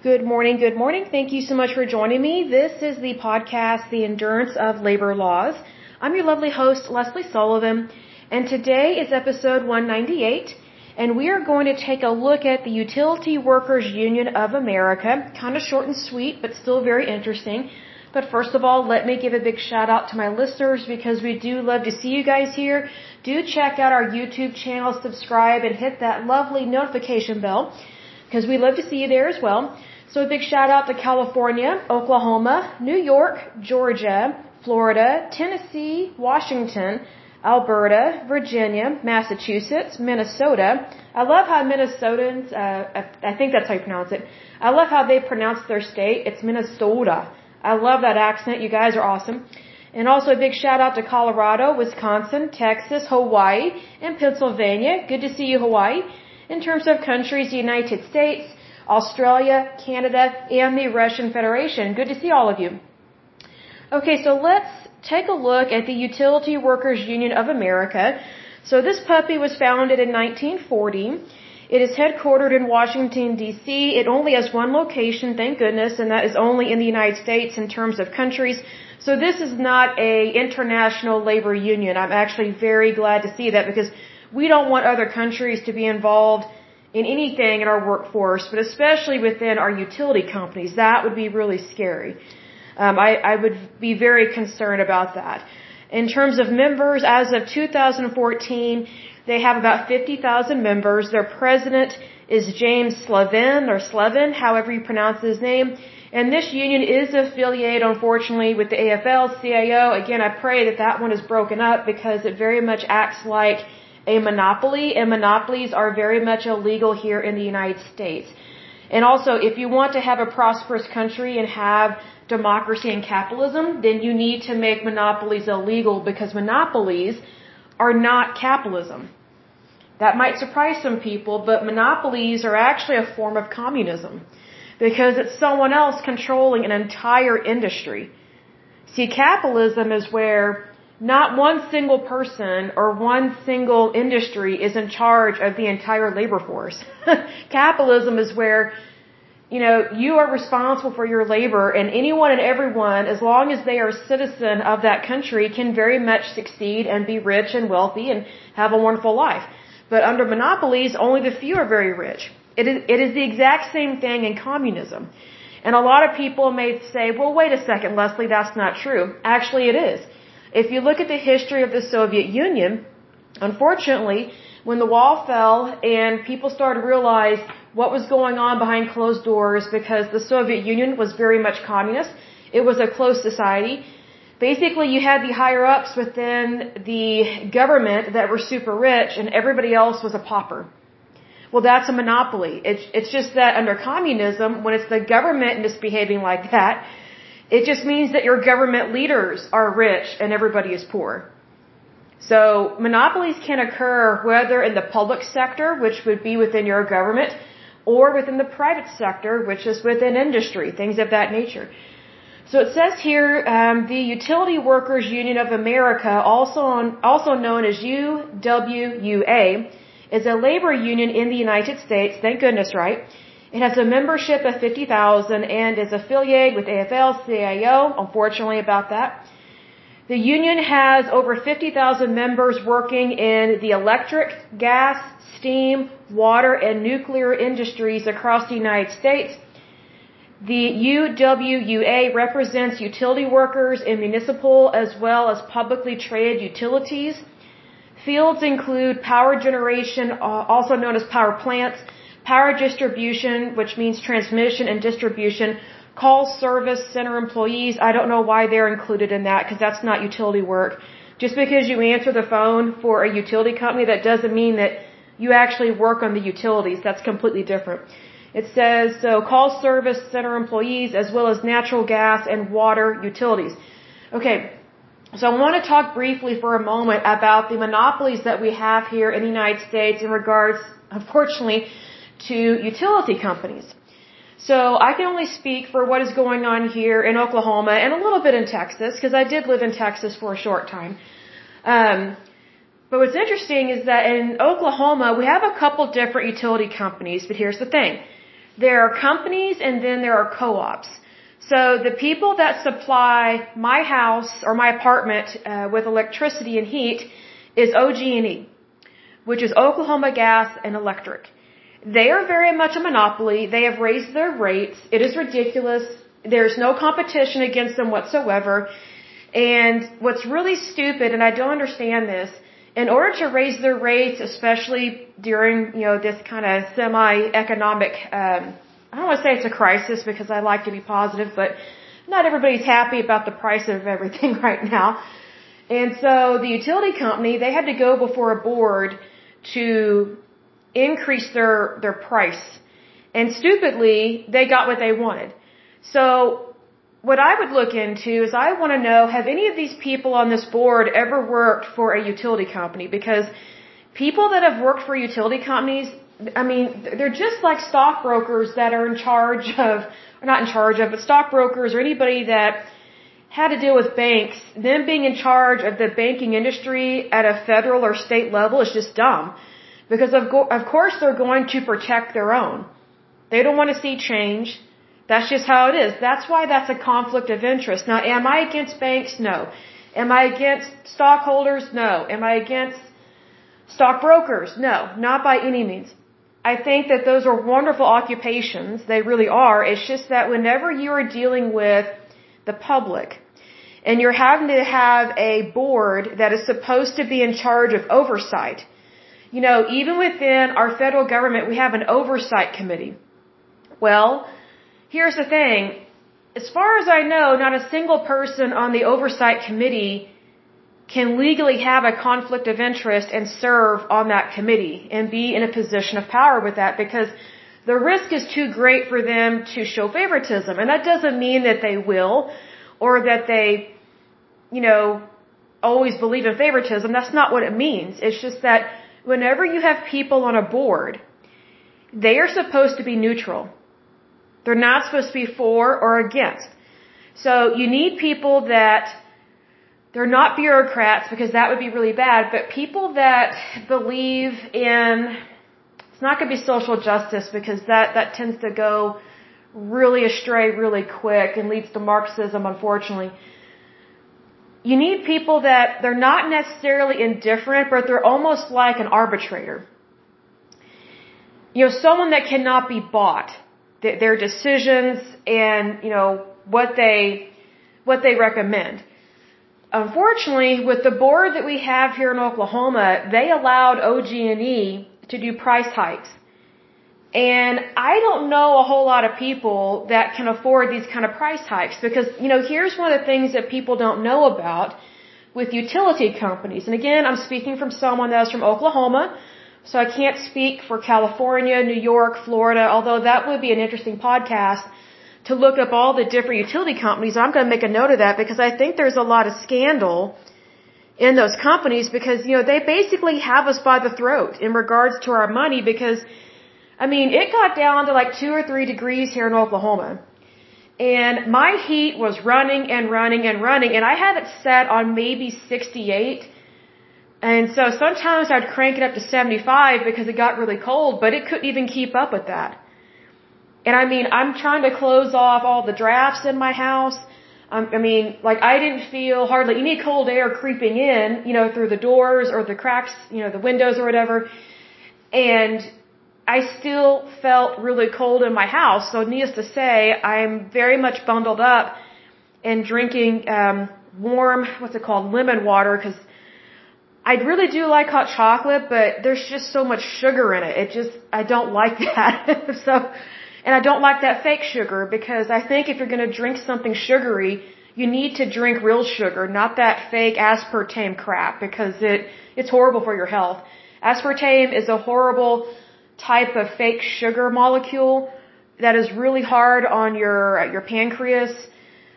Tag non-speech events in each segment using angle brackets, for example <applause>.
Good morning, good morning. Thank you so much for joining me. This is the podcast, The Endurance of Labor Laws. I'm your lovely host, Lesley Sullivan, and today is episode 198, and we are going to take a look at the Utility Workers Union of America. Kind of short and sweet, but still very interesting. But first of all, let me give a big shout out to my listeners because we do love to see you guys here. Do check out our YouTube channel, subscribe, and hit that lovely notification bell because we love to see you there as well. So a big shout out to California, Oklahoma, New York, Georgia, Florida, Tennessee, Washington, Alberta, Virginia, Massachusetts, Minnesota. I love how Minnesotans, uh, I think that's how you pronounce it. I love how they pronounce their state. It's Minnesota. I love that accent. You guys are awesome. And also a big shout out to Colorado, Wisconsin, Texas, Hawaii, and Pennsylvania. Good to see you, Hawaii. In terms of countries, the United States, Australia, Canada, and the Russian Federation. Good to see all of you. Okay, so let's take a look at the Utility Workers Union of America. So this puppy was founded in 1940. It is headquartered in Washington, D.C. It only has one location, thank goodness, and that is only in the United States in terms of countries. So this is not a international labor union. I'm actually very glad to see that because we don't want other countries to be involved in anything in our workforce, but especially within our utility companies. That would be really scary. Um, I, I would be very concerned about that. In terms of members, as of 2014, they have about 50,000 members. Their president is James Slevin or Slevin, however you pronounce his name. And this union is affiliated, unfortunately, with the AFL-CIO. Again, I pray that that one is broken up because it very much acts like a monopoly, and monopolies are very much illegal here in the United States. And also, if you want to have a prosperous country and have democracy and capitalism, then you need to make monopolies illegal because monopolies are not capitalism. That might surprise some people, but monopolies are actually a form of communism because it's someone else controlling an entire industry. See, capitalism is where not one single person or one single industry is in charge of the entire labor force. <laughs> Capitalism is where, you know, you are responsible for your labor and anyone and everyone, as long as they are a citizen of that country, can very much succeed and be rich and wealthy and have a wonderful life. But under monopolies, only the few are very rich. It is, it is the exact same thing in communism. And a lot of people may say, well, wait a second, Lesley, that's not true. Actually, it is. If you look at the history of the Soviet Union, unfortunately, when the wall fell and people started to realize what was going on behind closed doors because the Soviet Union was very much communist, it was a closed society. Basically, you had the higher ups within the government that were super rich and everybody else was a pauper. Well, that's a monopoly. It's, it's just that under communism, when it's the government misbehaving like that, it just means that your government leaders are rich and everybody is poor. So monopolies can occur whether in the public sector, which would be within your government, or within the private sector, which is within industry, things of that nature. So it says here, um, the Utility Workers Union of America, also on, also known as UWUA, is a labor union in the United States. Thank goodness, right? It has a membership of 50,000 and is affiliated with AFL-CIO, unfortunately about that. The union has over 50,000 members working in the electric, gas, steam, water, and nuclear industries across the United States. The UWUA represents utility workers in municipal as well as publicly traded utilities. Fields include power generation, uh, also known as power plants, Power distribution, which means transmission and distribution, call service center employees, I don't know why they're included in that because that's not utility work. Just because you answer the phone for a utility company, that doesn't mean that you actually work on the utilities. That's completely different. It says, so call service center employees as well as natural gas and water utilities. Okay, so I want to talk briefly for a moment about the monopolies that we have here in the United States in regards, unfortunately, to utility companies. So I can only speak for what is going on here in Oklahoma and a little bit in Texas because I did live in Texas for a short time. Um, but what's interesting is that in Oklahoma we have a couple different utility companies, but here's the thing. There are companies and then there are co-ops. So the people that supply my house or my apartment uh, with electricity and heat is OG&E, which is Oklahoma Gas and Electric. They are very much a monopoly. They have raised their rates. It is ridiculous. There's no competition against them whatsoever. And what's really stupid, and I don't understand this, in order to raise their rates, especially during, you know, this kind of semi-economic, um, I don't want to say it's a crisis because I like to be positive, but not everybody's happy about the price of everything <laughs> right now. And so the utility company, they had to go before a board to increase their, their price. And stupidly, they got what they wanted. So what I would look into is I want to know, have any of these people on this board ever worked for a utility company? Because people that have worked for utility companies, I mean, they're just like stockbrokers that are in charge of, or not in charge of, but stockbrokers or anybody that had to deal with banks, them being in charge of the banking industry at a federal or state level is just dumb. Because of, go- of course they're going to protect their own. They don't want to see change. That's just how it is. That's why that's a conflict of interest. Now, am I against banks? No. Am I against stockholders? No. Am I against stockbrokers? No. Not by any means. I think that those are wonderful occupations. They really are. It's just that whenever you are dealing with the public and you're having to have a board that is supposed to be in charge of oversight, you know, even within our federal government, we have an oversight committee. Well, here's the thing. As far as I know, not a single person on the oversight committee can legally have a conflict of interest and serve on that committee and be in a position of power with that because the risk is too great for them to show favoritism. And that doesn't mean that they will or that they, you know, always believe in favoritism. That's not what it means. It's just that whenever you have people on a board, they are supposed to be neutral. They're not supposed to be for or against. So you need people that they're not bureaucrats because that would be really bad, but people that believe in it's not going to be social justice because that that tends to go really astray really quick and leads to Marxism unfortunately you need people that they're not necessarily indifferent, but they're almost like an arbitrator. You know, someone that cannot be bought. Their decisions and, you know, what they, what they recommend. Unfortunately, with the board that we have here in Oklahoma, they allowed OG&E to do price hikes. And I don't know a whole lot of people that can afford these kind of price hikes because, you know, here's one of the things that people don't know about with utility companies. And again, I'm speaking from someone that's from Oklahoma, so I can't speak for California, New York, Florida, although that would be an interesting podcast to look up all the different utility companies. I'm going to make a note of that because I think there's a lot of scandal in those companies because, you know, they basically have us by the throat in regards to our money because I mean, it got down to like two or three degrees here in Oklahoma. And my heat was running and running and running, and I had it set on maybe 68. And so sometimes I'd crank it up to 75 because it got really cold, but it couldn't even keep up with that. And I mean, I'm trying to close off all the drafts in my house. Um, I mean, like I didn't feel hardly any cold air creeping in, you know, through the doors or the cracks, you know, the windows or whatever. And I still felt really cold in my house. So needless to say, I'm very much bundled up and drinking um, warm, what's it called, lemon water because I really do like hot chocolate, but there's just so much sugar in it. It just I don't like <laughs> that. so, and I don't like that fake sugar because I think if you're going to drink something sugary, you need to drink real sugar, not that fake aspartame crap because it it's horrible for your health. Aspartame is a horrible type of fake sugar molecule that is really hard on your your pancreas.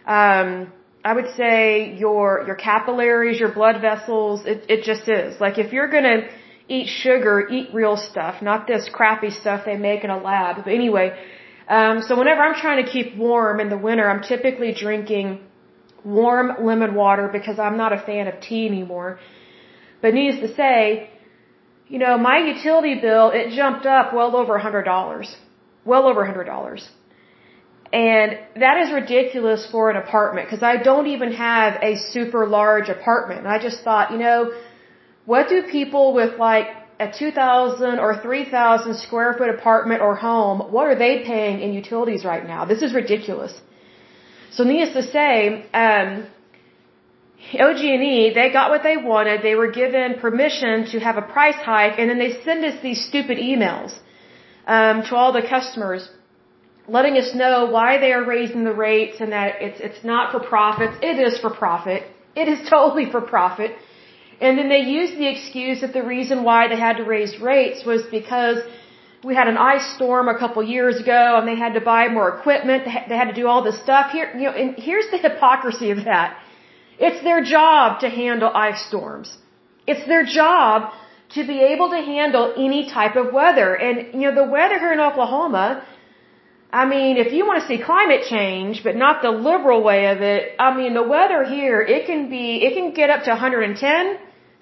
Um, I would say your your capillaries, your blood vessels. It it just is like if you're gonna eat sugar, eat real stuff, not this crappy stuff they make in a lab. But anyway, um, so whenever I'm trying to keep warm in the winter, I'm typically drinking warm lemon water because I'm not a fan of tea anymore. But needless to say, you know, my utility bill, it jumped up well over a $100. well over a $100. And that is ridiculous for an apartment because I don't even have a super large apartment. And I just thought, you know, what do people with like a 2,000 or 3,000 square foot apartment or home, what are they paying in utilities right now? This is ridiculous. So needless to say, um, OG&E, they got what they wanted. They were given permission to have a price hike, and then they send us these stupid emails um, to all the customers, letting us know why they are raising the rates and that it's it's not for profits. It is for profit. It is <laughs> totally for profit. And then they used the excuse that the reason why they had to raise rates was because we had an ice storm a couple years ago and they had to buy more equipment. They had to do all this stuff here. You know, and here's the <laughs> hypocrisy of that it's their job to handle ice storms. It's their job to be able to handle any type of weather. And, you know, the weather here in Oklahoma, I mean, if you want to see climate change, but not the liberal way of it, I mean, the weather here, it can be, it can get up to 110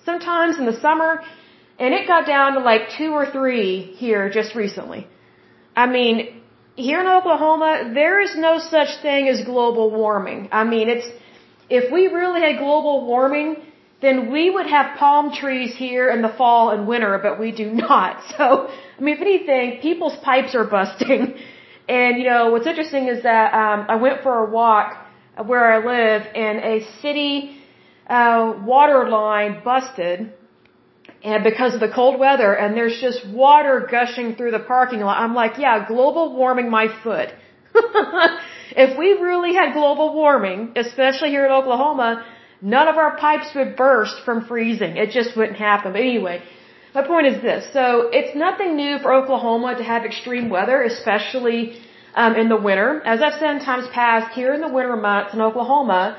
sometimes in the summer, and it got down to like two or three here just recently. I mean, here in Oklahoma, there is no such thing as global warming. I mean, it's, if we really had global warming, then we would have palm trees here in the fall and winter, but we do not. <laughs> So, I mean, if anything, people's pipes are busting. <laughs> And, you know, what's interesting is that um, I went for a walk where I live and a city uh, water line busted and because of the cold weather and there's just water gushing through the parking lot. I'm like, yeah, global warming my foot. <laughs> If we really had global warming, especially here in Oklahoma, none of our pipes would burst from freezing. It just wouldn't happen. But anyway, my point is this. So it's nothing new for Oklahoma to have extreme weather, especially um, in the winter. As I've said in times past, here in the winter months in Oklahoma,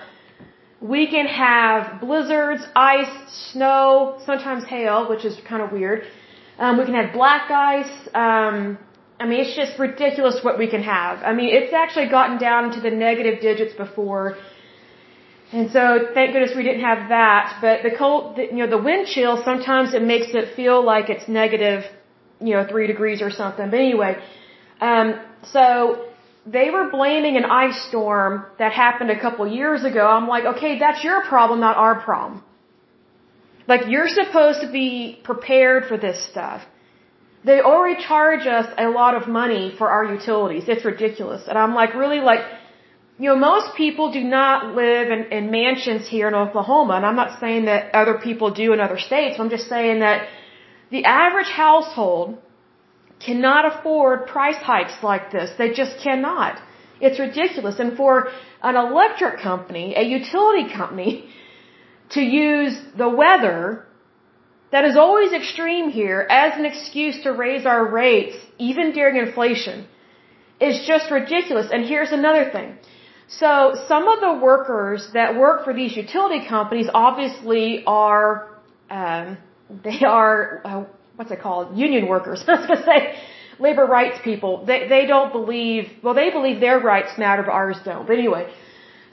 we can have blizzards, ice, snow, sometimes hail, which is kind of weird. Um, we can have black ice. Um, I mean, it's just ridiculous what we can have. I mean, it's actually gotten down into the negative digits before. And so, thank goodness we didn't have that. But the cold, you know, the wind chill, sometimes it makes it feel like it's negative, you know, three degrees or something. But anyway, um, so they were blaming an ice storm that happened a couple years ago. I'm like, okay, that's your problem, not our problem. Like, you're supposed to be prepared for this stuff. They already charge us a lot of money for our utilities. It's ridiculous. And I'm like, really like, you know, most people do not live in, in mansions here in Oklahoma. And I'm not saying that other people do in other states. I'm just saying that the average household cannot afford price hikes like this. They just cannot. It's ridiculous. And for an electric company, a utility company, to use the weather that is always extreme here as an excuse to raise our rates, even during inflation, is just ridiculous. And here's another thing. So some of the workers that work for these utility companies obviously are, um, <laughs> they are, uh, what's it called? Union workers. <laughs> I was going to say labor rights people. They, they don't believe, well, they believe their rights matter, but ours don't. But anyway,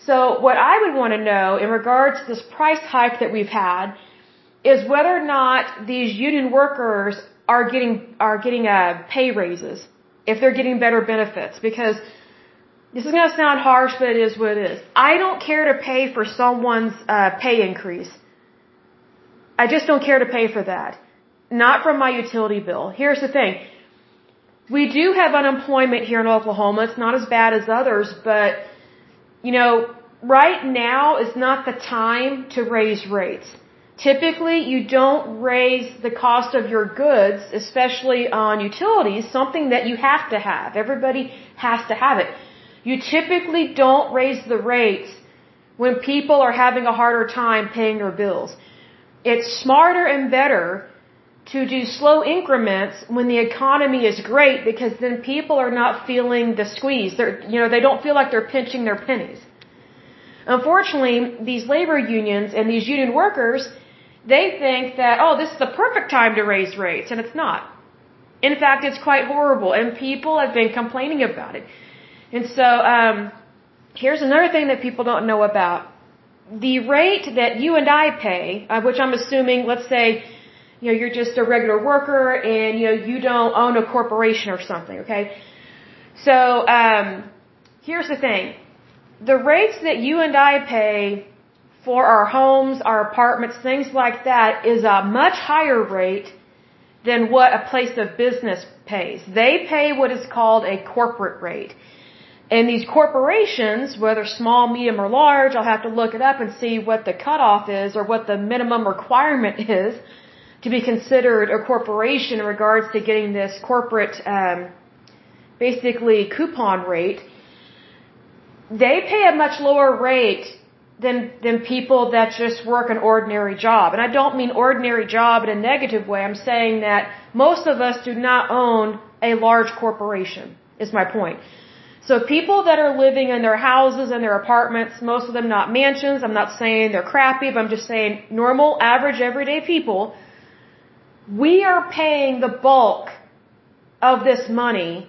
so what I would want to know in regards to this price hike that we've had is whether or not these union workers are getting are getting uh, pay raises, if they're getting better benefits, because this is going to sound harsh, but it is what it is. I don't care to pay for someone's uh, pay increase. I just don't care to pay for that. Not from my utility bill. Here's the thing. We do have unemployment here in Oklahoma. It's not as bad as others, but, you know, right now is not the time to raise rates. Typically, you don't raise the cost of your goods, especially on utilities, something that you have to have. Everybody has to have it. You typically don't raise the rates when people are having a harder time paying their bills. It's smarter and better to do slow increments when the economy is great because then people are not feeling the squeeze. They're, you know, they don't feel like they're pinching their pennies. Unfortunately, these labor unions and these union workers, they think that, oh, this is the perfect time to raise rates, and it's not. In fact, it's quite horrible, and people have been complaining about it. And so, um, here's another thing that people don't know about. The rate that you and I pay, uh, which I'm assuming, let's say, you know, you're just a regular worker and, you know, you don't own a corporation or something, okay? So, um, here's the thing. The rates that you and I pay for our homes, our apartments, things like that is a much higher rate than what a place of business pays. They pay what is called a corporate rate. And these corporations, whether small, medium, or large, I'll have to look it up and see what the cutoff is or what the minimum requirement is to be considered a corporation in regards to getting this corporate, um, basically coupon rate. They pay a much lower rate than than people that just work an ordinary job. And I don't mean ordinary job in a negative way. I'm saying that most of us do not own a large corporation. Is my point. So people that are living in their houses and their apartments, most of them not mansions. I'm not saying they're crappy, but I'm just saying normal, average, everyday people. We are paying the bulk of this money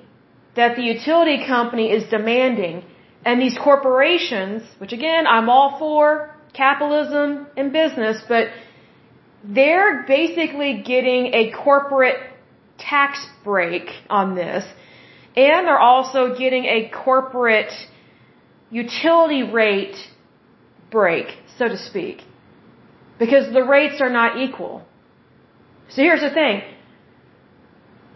that the utility company is demanding and these corporations, which again, I'm all for capitalism and business, but they're basically getting a corporate tax break on this. And they're also getting a corporate utility rate break, so to speak. Because the rates are not equal. So here's the thing.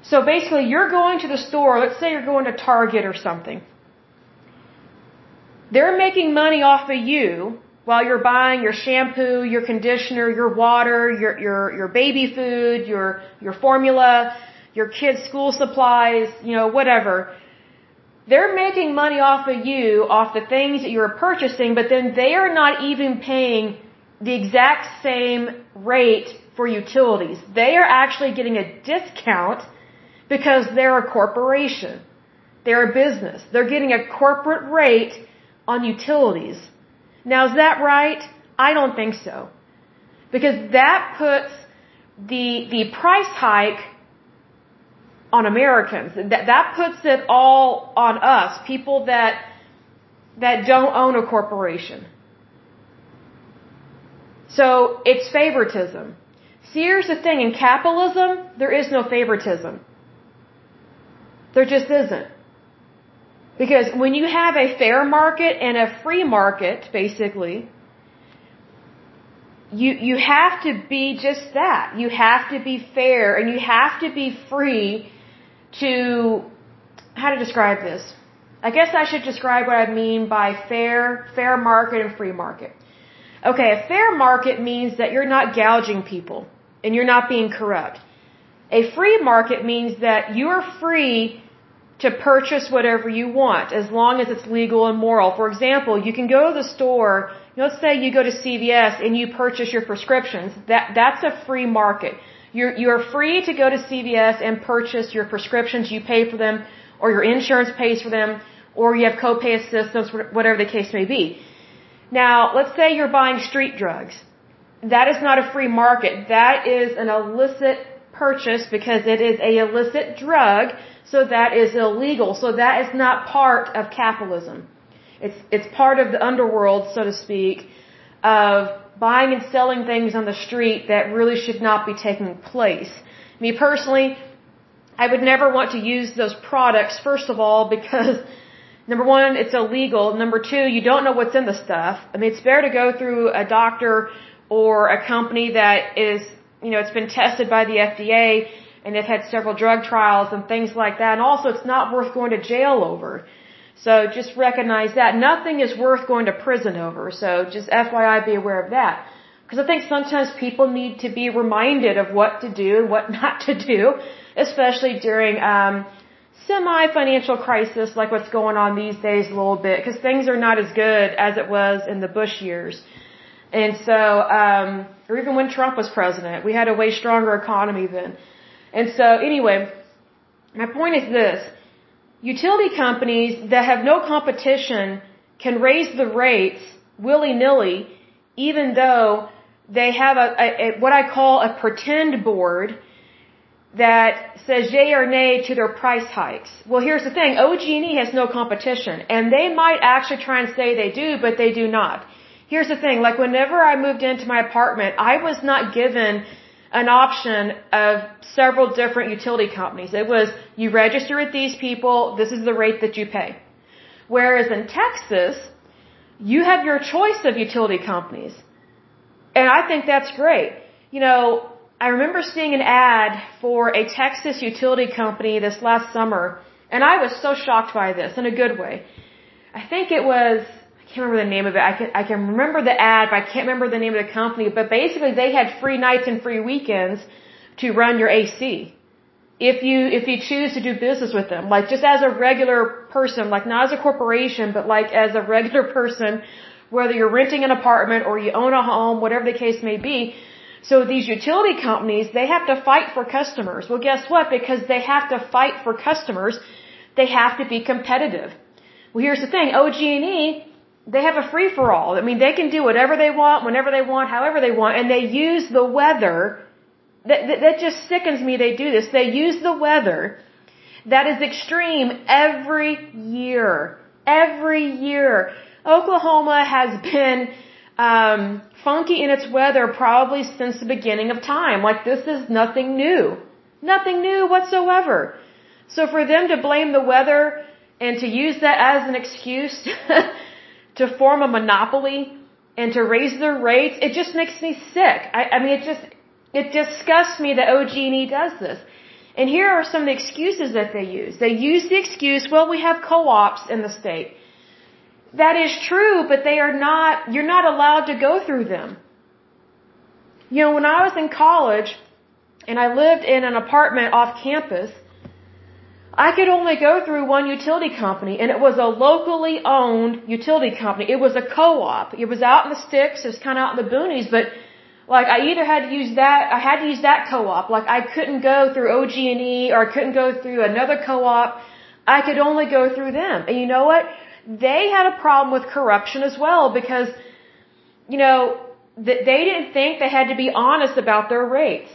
So basically, you're going to the store, let's say you're going to Target or something. They're making money off of you while you're buying your shampoo, your conditioner, your water, your your your baby food, your your formula, your kids' school supplies, you know, whatever. They're making money off of you, off the things that you're purchasing, but then they are not even paying the exact same rate for utilities. They are actually getting a discount because they're a corporation. They're a business. They're getting a corporate rate on utilities. Now, is that right? I don't think so. Because that puts the, the price hike on Americans. That, that puts it all on us, people that, that don't own a corporation. So, it's favoritism. See, here's the thing. In capitalism, there is no favoritism. There just isn't. Because when you have a fair market and a free market, basically, you, you have to be just that. You have to be fair and you have to be free to, how to describe this? I guess I should describe what I mean by fair, fair market and free market. Okay, a fair market means that you're not gouging people and you're not being corrupt. A free market means that you're free to purchase whatever you want as long as it's legal and moral. For example, you can go to the store, let's say you go to CVS and you purchase your prescriptions. That that's a free market. You're you're free to go to CVS and purchase your prescriptions, you pay for them or your insurance pays for them or you have copay assistance whatever the case may be. Now, let's say you're buying street drugs. That is not a free market. That is an illicit purchase because it is a illicit drug so that is illegal. So that is not part of capitalism. It's, it's part of the underworld, so to speak, of buying and selling things on the street that really should not be taking place. Me personally, I would never want to use those products, first of all, because <laughs> number one, it's illegal. Number two, you don't know what's in the stuff. I mean, it's better to go through a doctor or a company that is, you know, it's been tested by the FDA and they've had several drug trials and things like that. And also, it's not worth going to jail over. So just recognize that. Nothing is worth going to prison over. So just FYI, be aware of that. Because I think sometimes people need to be reminded of what to do and what <laughs> not to do, especially during um, semi-financial crisis like what's going on these days a little bit. Because things are not as good as it was in the Bush years. And so, um, or even when Trump was president, we had a way stronger economy then. And so anyway, my point is this. Utility companies that have no competition can raise the rates willy-nilly even though they have a, a, a, what I call a pretend board that says yay or nay to their price hikes. Well, here's the thing. OG&E has no competition and they might actually try and say they do, but they do not. Here's the thing. Like whenever I moved into my apartment, I was not given an option of several different utility companies. It was, you register with these people, this is the rate that you pay. Whereas in Texas, you have your choice of utility companies. And I think that's great. You know, I remember seeing an ad for a Texas utility company this last summer, and I was so shocked by this in a good way. I think it was, can't remember the name of it. I can, I can remember the ad, but I can't remember the name of the company. But basically, they had free nights and free weekends to run your AC. If you, if you choose to do business with them, like just as a regular person, like not as a corporation, but like as a regular <laughs> person, whether you're renting an apartment or you own a home, whatever the case may be, so these utility companies, they have to fight for customers. Well, guess what? Because they have to fight for customers, they have to be competitive. Well, here's the thing. OG&E, they have a free for all. I mean, they can do whatever they want, whenever they want, however they want, and they use the weather. That, that, that just sickens me they do this. They use the weather that is extreme every year. Every year. Oklahoma has been um, funky in its weather probably since the beginning of time. Like this is nothing new. Nothing new whatsoever. So for them to blame the weather and to use that as an excuse <laughs> to form a monopoly and to raise their rates, it just makes me sick. I, I mean, it just, it disgusts me that OG&E does this. And here are some of the excuses that they use. They use the excuse, well, we have co-ops in the state. That is true, but they are not, you're not allowed to go through them. You know, when I was in college and I lived in an apartment off campus, I could only go through one utility company and it was a locally owned utility company. It was a co-op. It was out in the sticks, it was kind of out in the boonies, but like I either had to use that, I had to use that co-op. Like I couldn't go through OG&E or I couldn't go through another co-op. I could only go through them. And you know what? they had a problem with corruption as well because, you know, they didn't think they had to be honest about their rates.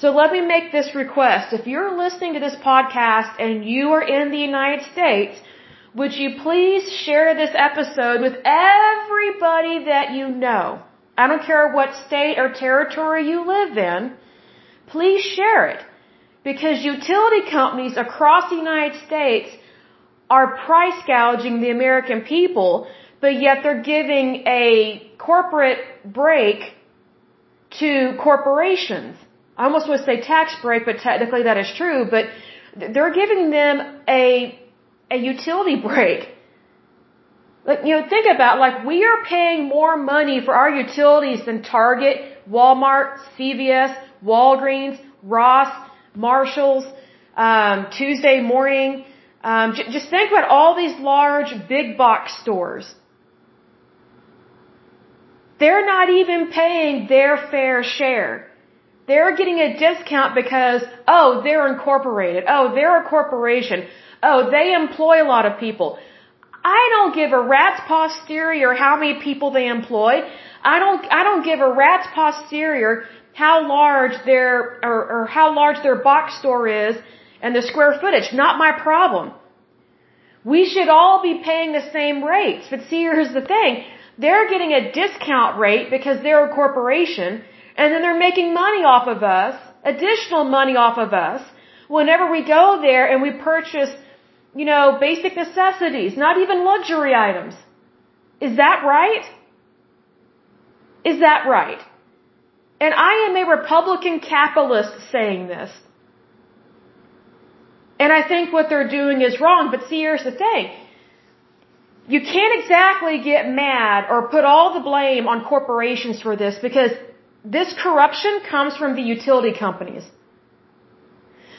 So let me make this request. If you're listening to this podcast and you are in the United States, would you please share this episode with everybody that you know? I don't care what state or territory you live in. Please share it. Because utility companies across the United States are price gouging the American people, but yet they're giving a corporate break to corporations. I almost would say tax break, but technically that is true, but they're giving them a, a utility break. Like, you know, think about, like, we are paying more money for our utilities than Target, Walmart, CVS, Walgreens, Ross, Marshalls, um, Tuesday morning, um, j- just think about all these large big box stores. They're not even paying their fair share. They're getting a discount because, oh, they're incorporated. Oh, they're a corporation. Oh, they employ a lot of people. I don't give a rat's posterior how many people they employ. I don't, I don't give a rat's posterior how large their, or, or how large their box store is and the square footage. Not my problem. We should all be paying the same rates. But see, here's the thing. They're getting a discount rate because they're a corporation, and then they're making money off of us, additional money off of us, whenever we go there and we purchase, you know, basic necessities, not even luxury items. Is that right? Is that right? And I am a Republican capitalist saying this. And I think what they're doing is wrong. But see, here's the thing. You can't exactly get mad or put all the blame on corporations for this because this corruption comes from the utility companies.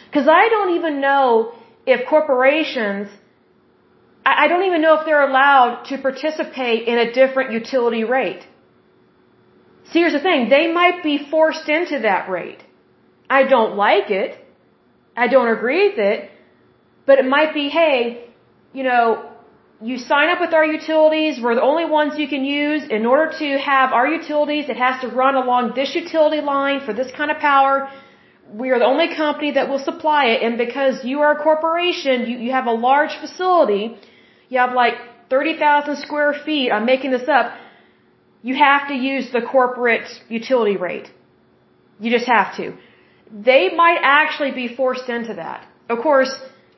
Because I don't even know if corporations, I don't even know if they're allowed to participate in a different utility rate. See, here's the thing. They might be forced into that rate. I don't like it. I don't agree with it, but it might be, hey, you know, you sign up with our utilities, we're the only ones you can use. In order to have our utilities, it has to run along this utility line for this kind of power. We are the only company that will supply it, and because you are a corporation, you, you have a large facility, you have like 30,000 square feet, I'm making this up, you have to use the corporate utility rate. You just have to. They might actually be forced into that. Of course,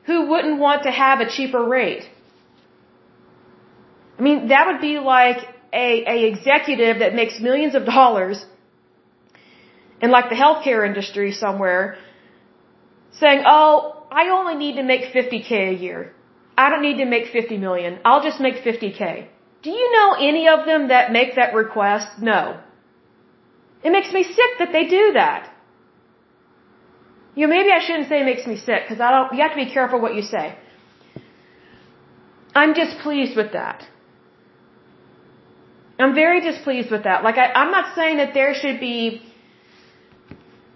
who wouldn't want to have a cheaper rate? I mean, that would be like a, a executive that makes millions of dollars in like the healthcare industry somewhere saying, oh, I only need to make 50k a year. I don't need to make 50 million. I'll just make 50k. Do you know any of them that make that request? No. It makes me sick that they do that. You know, maybe I shouldn't say it makes me sick because I don't. You have to be careful what you say. I'm displeased with that. I'm very displeased with that. Like I, I'm not saying that there should be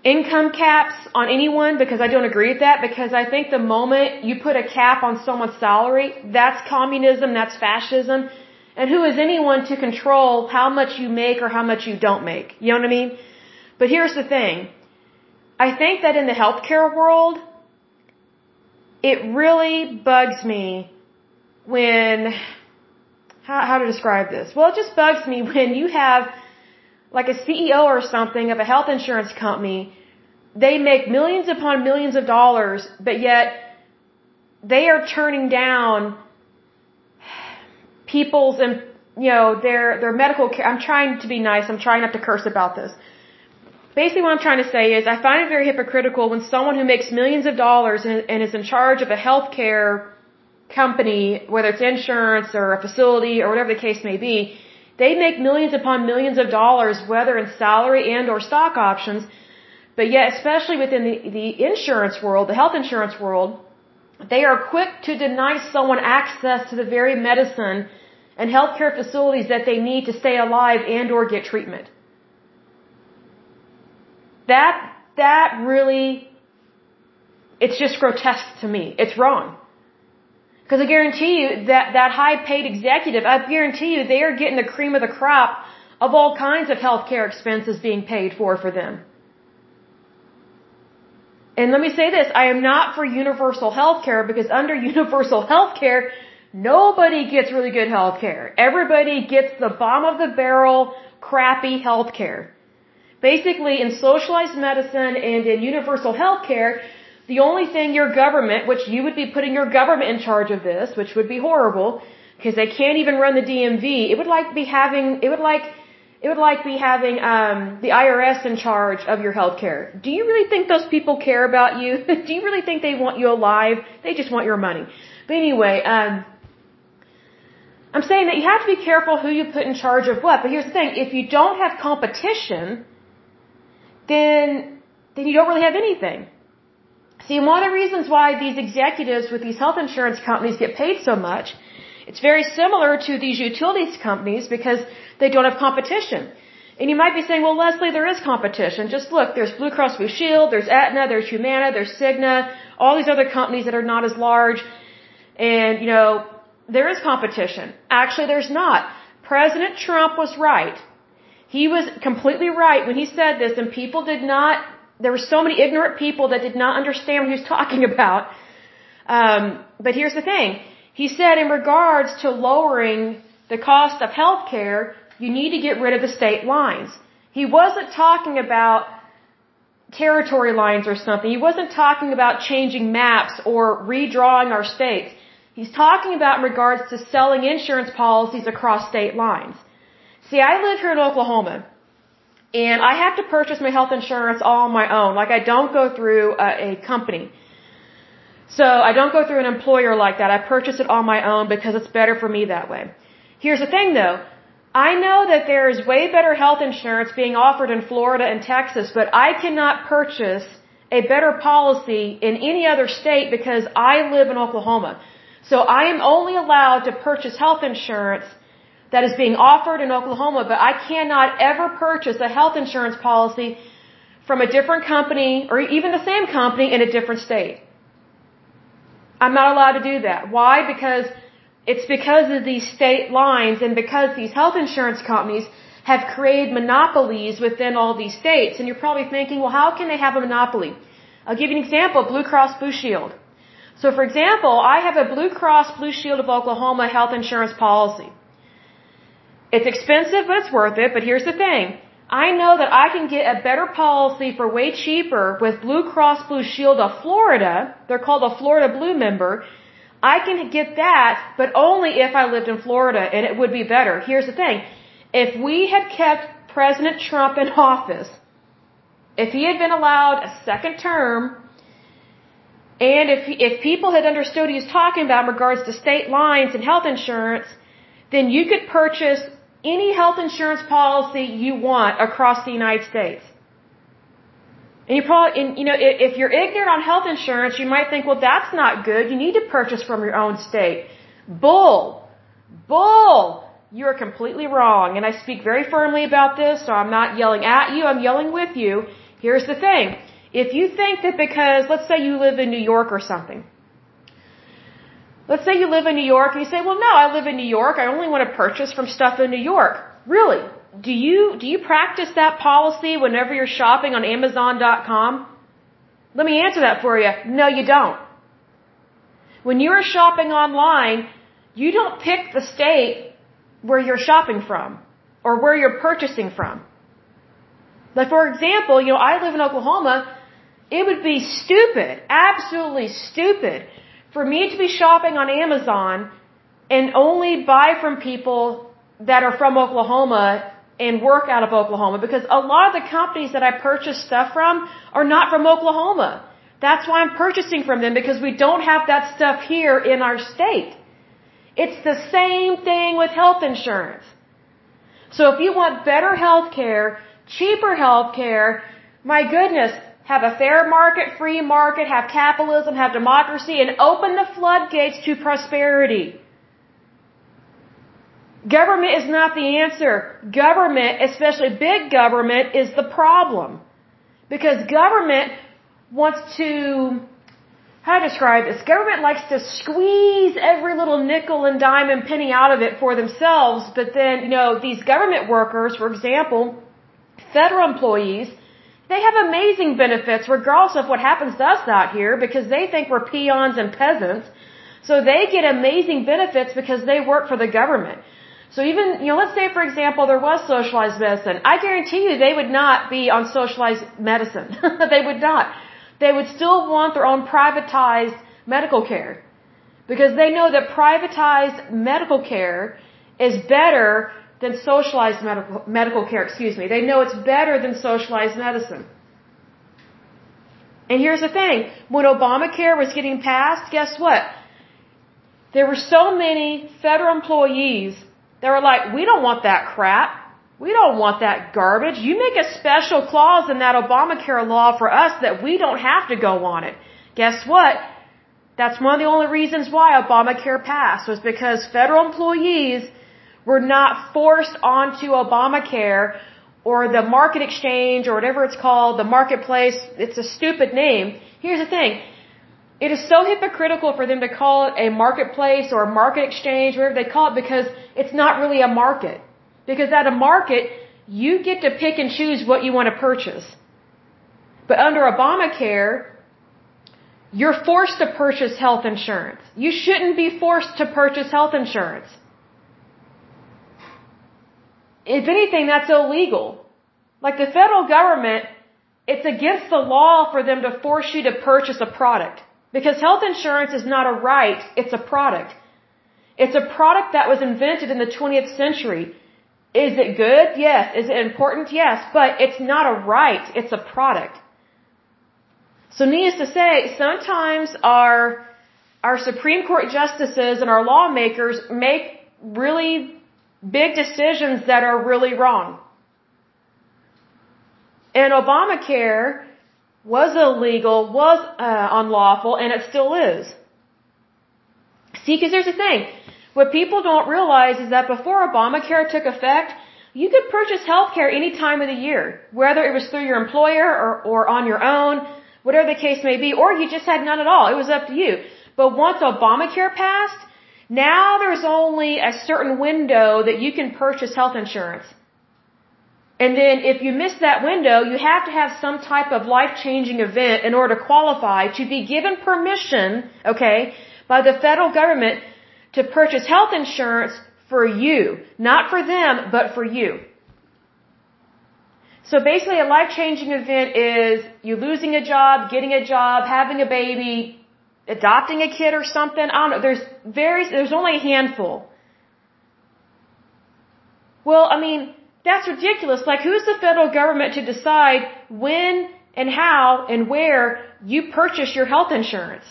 income caps on anyone because I don't agree with that because I think the moment you put a cap on someone's salary, that's communism, that's fascism. And who is anyone to control how much you make or how much you don't make? You know what I mean? But here's the thing. I think that in the healthcare world, it really bugs me when, how, how to describe this? Well, it just bugs me <laughs> when you have like a CEO or something of a health insurance company, they make millions upon millions of dollars, but yet they are turning down people's and you know their their medical care. I'm trying to be nice. I'm trying not to curse about this basically what I'm trying to say is I find it very hypocritical when someone who makes millions of dollars and, and is in charge of a healthcare company, whether it's insurance or a facility or whatever the case may be, they make millions upon millions of dollars, whether in salary and or stock options. But yet, especially within the, the insurance world, the health insurance world, they are quick to deny someone access to the very medicine and healthcare facilities that they need to stay alive and or get treatment. That, that really, it's just grotesque to me. It's wrong. Because I guarantee you that, that high paid executive, I guarantee you they are getting the cream of the crop of all kinds of healthcare expenses being paid for for them. And let me say this, I am not for universal healthcare because under <laughs> universal healthcare, nobody gets really good healthcare. Everybody gets the bottom of the barrel, crappy healthcare. Basically, in socialized medicine and in universal health care, the only thing your government, which you would be putting your government in charge of this, which would be horrible, because they can't even run the DMV, it would like be having, it would like, it would like be having um, the IRS in charge of your health care. Do you really think those people care about you? <laughs> Do you really think they want you alive? They just want your money. But anyway, um, I'm saying that you have to be careful who you put in charge of what. But here's the thing: if you don't have competition, then, then you don't really have anything. See, one of the reasons why these executives with these health insurance companies get paid so much, it's very similar to these utilities companies because they don't have competition. And you might be saying, well, Lesley, there is competition. Just look, there's Blue Cross Blue Shield, there's Aetna, there's Humana, there's Cigna, all these other companies that are not as large. And, you know, there is competition. Actually, there's not. President Trump was right. He was completely right when he said this, and people did not, there were so many ignorant people that did not understand what he was talking about. Um, but here's the thing. He said in regards to lowering the cost of health care, you need to get rid of the state lines. He wasn't talking about territory lines or something. He wasn't talking about changing maps or redrawing our states. He's talking about in regards to selling insurance policies across state lines. See, I live here in Oklahoma, and I have to purchase my health insurance all on my own. Like I don't go through a, a company. So I don't go through an employer like that. I purchase it on my own because it's better for me that way. Here's the thing though. I know that there is way better health insurance being offered in Florida and Texas, but I cannot purchase a better policy in any other state because I live in Oklahoma. So I am only allowed to purchase health insurance that is being offered in Oklahoma, but I cannot ever purchase a health insurance policy from a different company or even the same company in a different state. I'm not allowed to do that. Why? Because it's because of these state lines and because these health insurance companies have created monopolies within all these states. And you're probably thinking, well, how can they have a monopoly? I'll give you an example, Blue Cross Blue Shield. So for example, I have a Blue Cross Blue Shield of Oklahoma health insurance policy. It's expensive, but it's worth it. But here's the thing. I know that I can get a better policy for way cheaper with Blue Cross Blue Shield of Florida. They're called a Florida Blue member. I can get that, but only if I lived in Florida and it would be better. Here's the thing. If we had kept President Trump in office, if he had been allowed a second term, and if, if people had understood what he was talking about in regards to state lines and health insurance, then you could purchase any health insurance policy you want across the United States. And you probably, and, you know, if you're ignorant on health insurance, you might think, well, that's not good. You need to purchase from your own state. Bull! Bull! You're completely wrong. And I speak very firmly about this, so I'm not yelling at you, I'm yelling with you. Here's the thing. If you think that because, let's say you live in New York or something, Let's say you live in New York and you say, well, no, I live in New York. I only want to purchase from stuff in New York. Really? Do you, do you practice that policy whenever you're shopping on Amazon.com? Let me answer that for you. No, you don't. When you are shopping online, you don't pick the state where you're shopping from or where you're purchasing from. Like, for example, you know, I live in Oklahoma. It would be stupid, absolutely stupid for me to be shopping on Amazon and only buy from people that are from Oklahoma and work out of Oklahoma because a lot of the companies that I purchase stuff from are not from Oklahoma. That's why I'm purchasing from them because we don't have that stuff here in our state. It's the same thing with health insurance. So if you want better health care, cheaper health care, my goodness, have a fair market, free market, have capitalism, have democracy, and open the floodgates to prosperity. Government is not the answer. Government, especially big government, is the problem. Because government wants to, how to describe this? Government likes to squeeze every little nickel and dime and penny out of it for themselves, but then, you know, these government workers, for example, federal employees, they have amazing benefits regardless of what happens to us out here because they think we're peons and peasants. So they get amazing benefits because they work for the government. So even, you know, let's say for example there was socialized medicine. I guarantee you they would not be on socialized medicine. <laughs> they would not. They would still want their own privatized medical care. Because they know that privatized medical care is better than socialized medical, medical care, excuse me. They know it's better than socialized medicine. And here's the thing. When Obamacare was getting passed, guess what? There were so many federal employees that were like, we don't want that crap. We don't want that garbage. You make a special clause in that Obamacare law for us that we don't have to go on it. Guess what? That's one of the only reasons why Obamacare passed was because federal employees were not forced onto Obamacare or the market exchange or whatever it's called, the marketplace. It's a stupid name. Here's the thing. It is so hypocritical for them to call it a marketplace or a market exchange, whatever they call it, because it's not really a market. Because at a market, you get to pick and choose what you want to purchase. But under Obamacare, you're forced to purchase health insurance. You shouldn't be forced to purchase health insurance. If anything, that's illegal. Like the federal government, it's against the law for them to force you to purchase a product. Because health insurance is not a right, it's a product. It's a product that was invented in the 20th century. Is it good? Yes. Is it important? Yes. But it's not a right, it's a product. So needless to say, sometimes our, our Supreme Court justices and our lawmakers make really big decisions that are really wrong. And Obamacare was illegal, was uh, unlawful, and it still is. See, because there's a thing. What people don't realize is that before Obamacare took effect, you could purchase health care any time of the year, whether it was through your employer or, or on your own, whatever the case may be, or you just had none at all. It was up to you. But once Obamacare passed, now there's only a certain window that you can purchase health insurance. And then if you miss that window, you have to have some type of life-changing event in order to qualify to be given permission, okay, by the federal government to purchase health insurance for you. Not for them, but for you. So basically a life-changing event is you losing a job, getting a job, having a baby, adopting a kid or something. I don't know. There's very, there's only a handful. Well, I mean, that's ridiculous. Like who's the federal government to decide when and how and where you purchase your health insurance?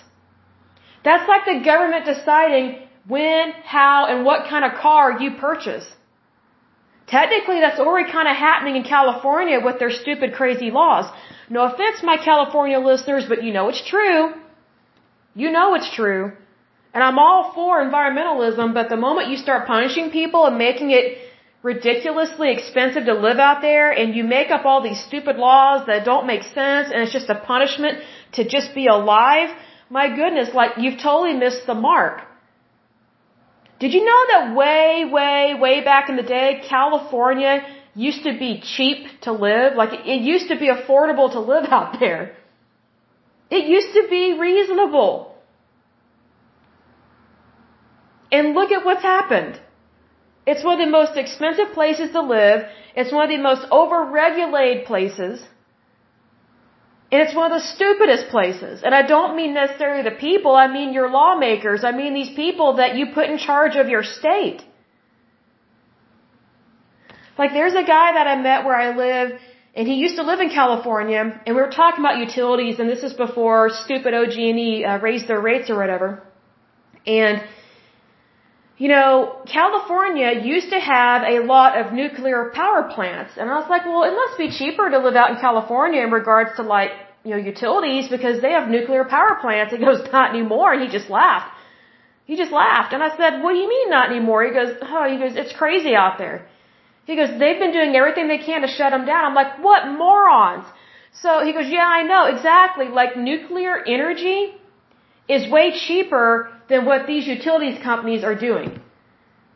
That's like the government deciding when, how, and what kind of car you purchase. Technically, that's already kind of happening in California with their stupid, crazy laws. No offense, my California listeners, but you know it's true. You know it's true. And I'm all for environmentalism, but the moment you start punishing people and making it ridiculously expensive to live out there and you make up all these stupid laws that don't make sense and it's just a punishment to just be alive, my goodness, like you've totally missed the mark. Did you know that way, way, way back in the day, California used to be cheap to live? Like it used to be affordable to live out there. It used to be reasonable. And look at what's happened. It's one of the most expensive places to live. It's one of the most overregulated places. And it's one of the stupidest places. And I don't mean necessarily the people, I mean your lawmakers. I mean these people that you put in charge of your state. Like there's a guy that I met where I live, and he used to live in California, and we were talking about utilities, and this is before stupid OG&E uh, raised their rates or whatever. And you know, California used to have a lot of nuclear power plants. And I was like, well, it must be cheaper to live out in California in regards to like, you know, utilities because they have nuclear power plants. <laughs> He goes, not anymore. And he just laughed. He just laughed. And I said, what do you mean not anymore? He goes, oh, he goes, it's crazy out there. He goes, they've been doing everything they can to shut them down. I'm like, what morons? So he goes, yeah, I know, exactly. Like nuclear energy is way cheaper than what these utilities companies are doing.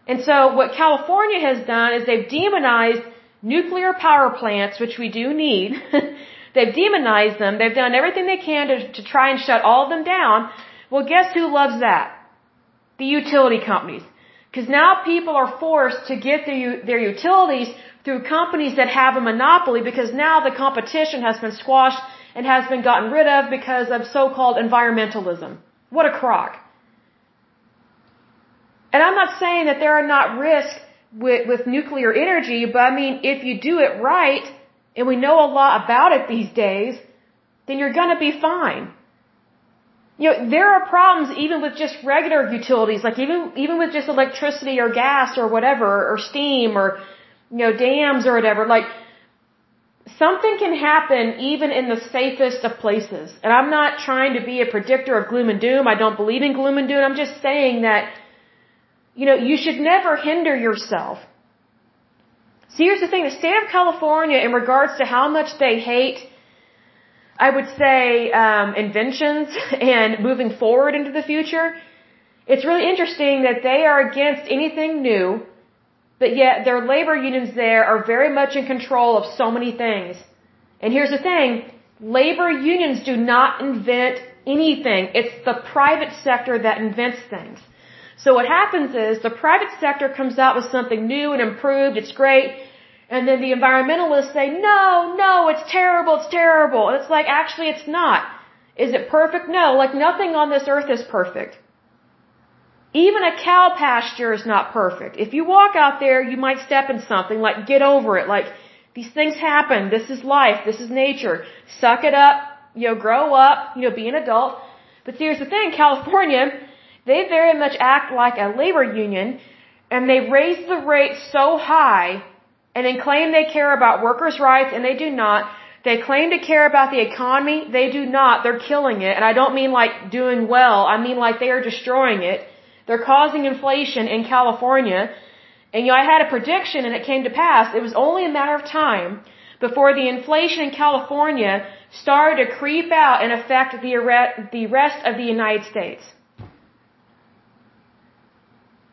And so what California has done is they've demonized nuclear power plants, which we do need. <laughs> they've demonized them. They've done everything they can to, to try and shut all of them down. Well, guess who loves that? The utility companies. Because now people are forced to get their, their utilities through companies that have a monopoly because now the competition has been squashed and has been gotten rid of because of so-called environmentalism. What a crock. And I'm not saying that there are not risks with, with nuclear energy, but I mean, if you do it right, and we know a lot about it these days, then you're gonna be fine. You know, there are problems even with just regular utilities, like even, even with just electricity or gas or whatever, or steam or, you know, dams or whatever. Like, something can happen even in the safest of places. And I'm not trying to be a predictor of gloom and doom. I don't believe in gloom and doom. I'm just saying that you know, you should never hinder yourself. See, here's the thing. The state of California, in regards to how much they hate, I would say, um, inventions <laughs> and moving forward into the future, it's really interesting that they are against anything new, but yet their labor unions there are very much in control of so many things. And here's the thing. Labor unions do not invent anything. It's the private sector that invents things. So what happens is the private sector comes out with something new and improved, it's great, and then the environmentalists say, no, no, it's terrible, it's terrible. And it's like, actually it's not. Is it perfect? No, like nothing on this earth is perfect. Even a cow pasture is not perfect. If you walk out there, you might step in something, like get over it, like these things happen, this is life, this is nature. Suck it up, you know, grow up, you know, be an adult. But here's the thing, California, they very much act like a labor union and they raise the rate so high and then claim they care about workers' rights and they do not. They claim to care about the economy. They do not. They're killing it. And I don't mean like doing well. I mean like they are destroying it. They're causing inflation in California. And you know, I had a prediction and it came to pass. It was only a matter of time before the inflation in California started to creep out and affect the rest of the United States.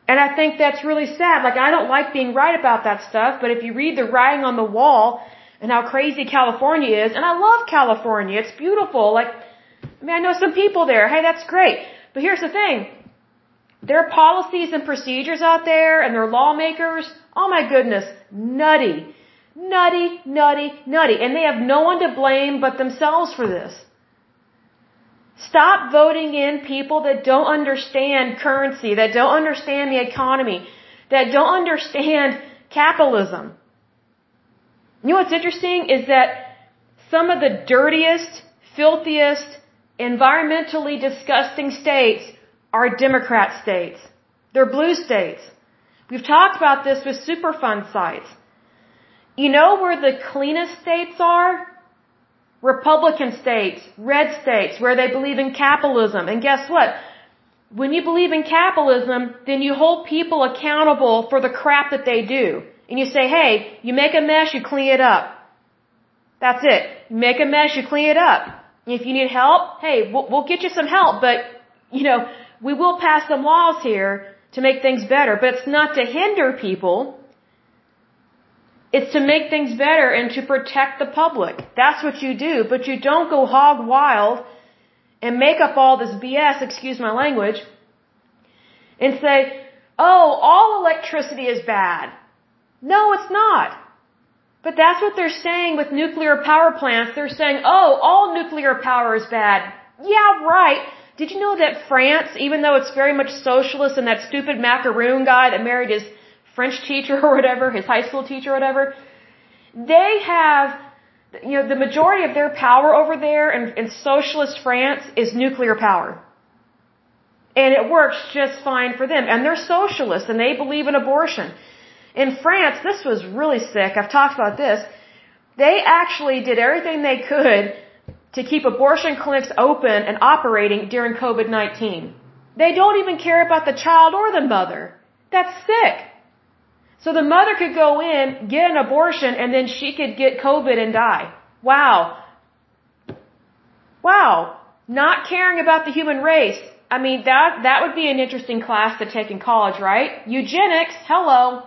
And I think that's really sad. Like, I don't like being right about that stuff, but if you read the writing on the wall and how crazy California is, and I love California, it's beautiful. Like, I mean, I know some people there. Hey, that's great. But here's the thing. Their policies and procedures out there and their lawmakers, oh my goodness, nutty. Nutty, nutty, nutty. And they have no one to blame but themselves for this. Stop voting in people that don't understand currency, that don't understand the economy, that don't understand capitalism. You know what's interesting is that some of the dirtiest, filthiest, environmentally disgusting states are Democrat states. They're blue states. We've talked about this with Superfund sites. You know where the cleanest states are? Republican states, red states, where they believe in capitalism. And guess what? When you believe in capitalism, then you hold people accountable for the crap that they do. And you say, hey, you make a mess, you clean it up. That's it. You make a mess, you clean it up. If you need help, hey, we'll, we'll get you some help, but, you know, we will pass some laws here to make things better, but it's not to hinder people. It's to make things better and to protect the public. That's what you do, but you don't go hog wild and make up all this BS, excuse my language, and say, oh, all electricity is bad. No, it's not. But that's what they're saying with nuclear power plants. They're saying, oh, all nuclear power is bad. Yeah, right. Did you know that France, even though it's very much socialist and that stupid macaroon guy that married his French teacher or whatever, his high school teacher or whatever, they have, you know, the majority of their power over there in, in socialist France is nuclear power. And it works just fine for them. And they're socialists and they believe in abortion. In France, this was really sick. I've talked about this. They actually did everything they could to keep abortion clinics open and operating during COVID-19. They don't even care about the child or the mother. That's sick. So the mother could go in, get an abortion, and then she could get COVID and die. Wow. Wow. Not caring about the human race. I mean, that, that would be an interesting class to take in college, right? Eugenics, hello.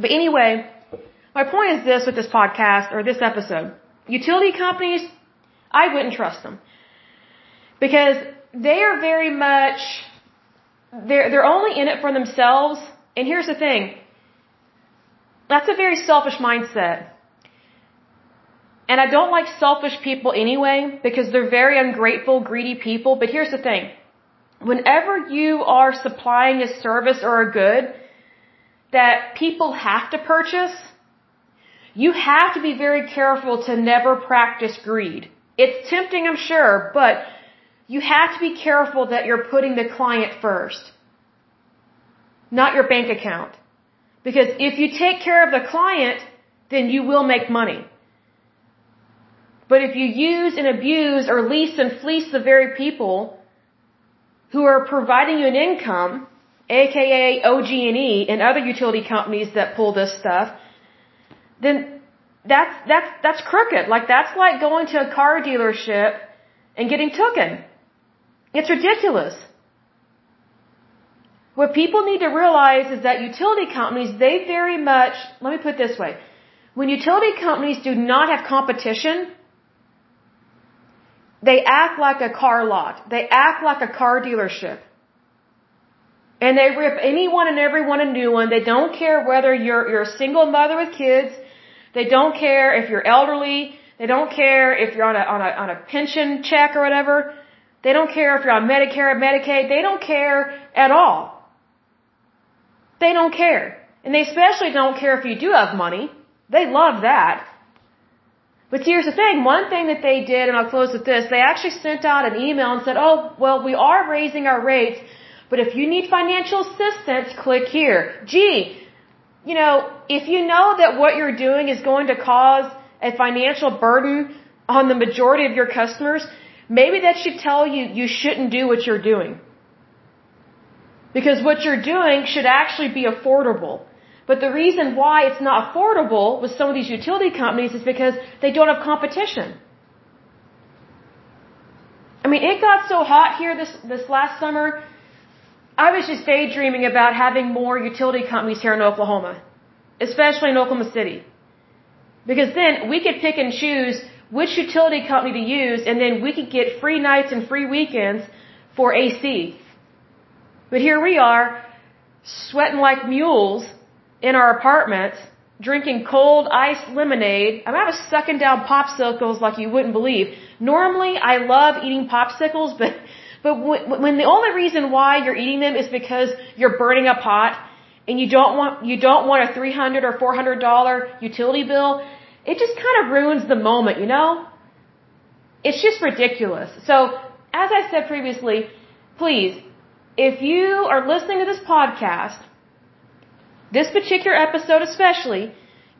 But anyway, my point is this with this podcast or this episode. Utility companies, I wouldn't trust them. Because they are very much, they're, they're only in it for themselves. And here's the thing. That's a very selfish mindset. And I don't like selfish people anyway, because they're very ungrateful, greedy people. But here's the thing. Whenever you are supplying a service or a good that people have to purchase, you have to be very careful to never practice greed. It's tempting, I'm sure, but you have to be careful that you're putting the client first, not your bank account. Because if you take care of the client, then you will make money. But if you use and abuse or lease and fleece the very people who are providing you an income, aka OG&E and other utility companies that pull this stuff, then that's that's that's crooked. Like that's like going to a car dealership and getting taken. It's ridiculous. What people need to realize is that utility companies, they very much, let me put it this way. When utility companies do not have competition, they act like a car lot. They act like a car dealership. And they rip anyone and everyone a new one. They don't care whether you're, you're a single mother with kids they don't care if you're elderly. They don't care if you're on a, on a, on a pension check or whatever. They don't care if you're on Medicare or Medicaid. They don't care at all. They don't care. And they especially don't care if you do have money. They love that. But here's the thing. One thing that they did, and I'll close with this, they actually sent out an email and said, oh, well, we are raising our rates, but if you need financial assistance, click here. Gee, you know, if you know that what you're doing is going to cause a financial burden on the majority of your customers, maybe that should tell you you shouldn't do what you're doing. Because what you're doing should actually be affordable. But the reason why it's not affordable with some of these utility companies is because they don't have competition. I mean, it got so hot here this, this last summer I was just daydreaming about having more utility companies here in Oklahoma, especially in Oklahoma City. Because then we could pick and choose which utility company to use, and then we could get free nights and free weekends for AC. But here we are, sweating like mules in our apartments, drinking cold iced lemonade. I, mean, I was sucking down popsicles like you wouldn't believe. Normally, I love eating popsicles, but but when the only reason why you're eating them is because you're burning a pot and you don't want you don't want a three hundred or four hundred dollar utility bill, it just kind of ruins the moment, you know. It's just ridiculous. So, as I said previously, please, if you are listening to this podcast this particular episode especially,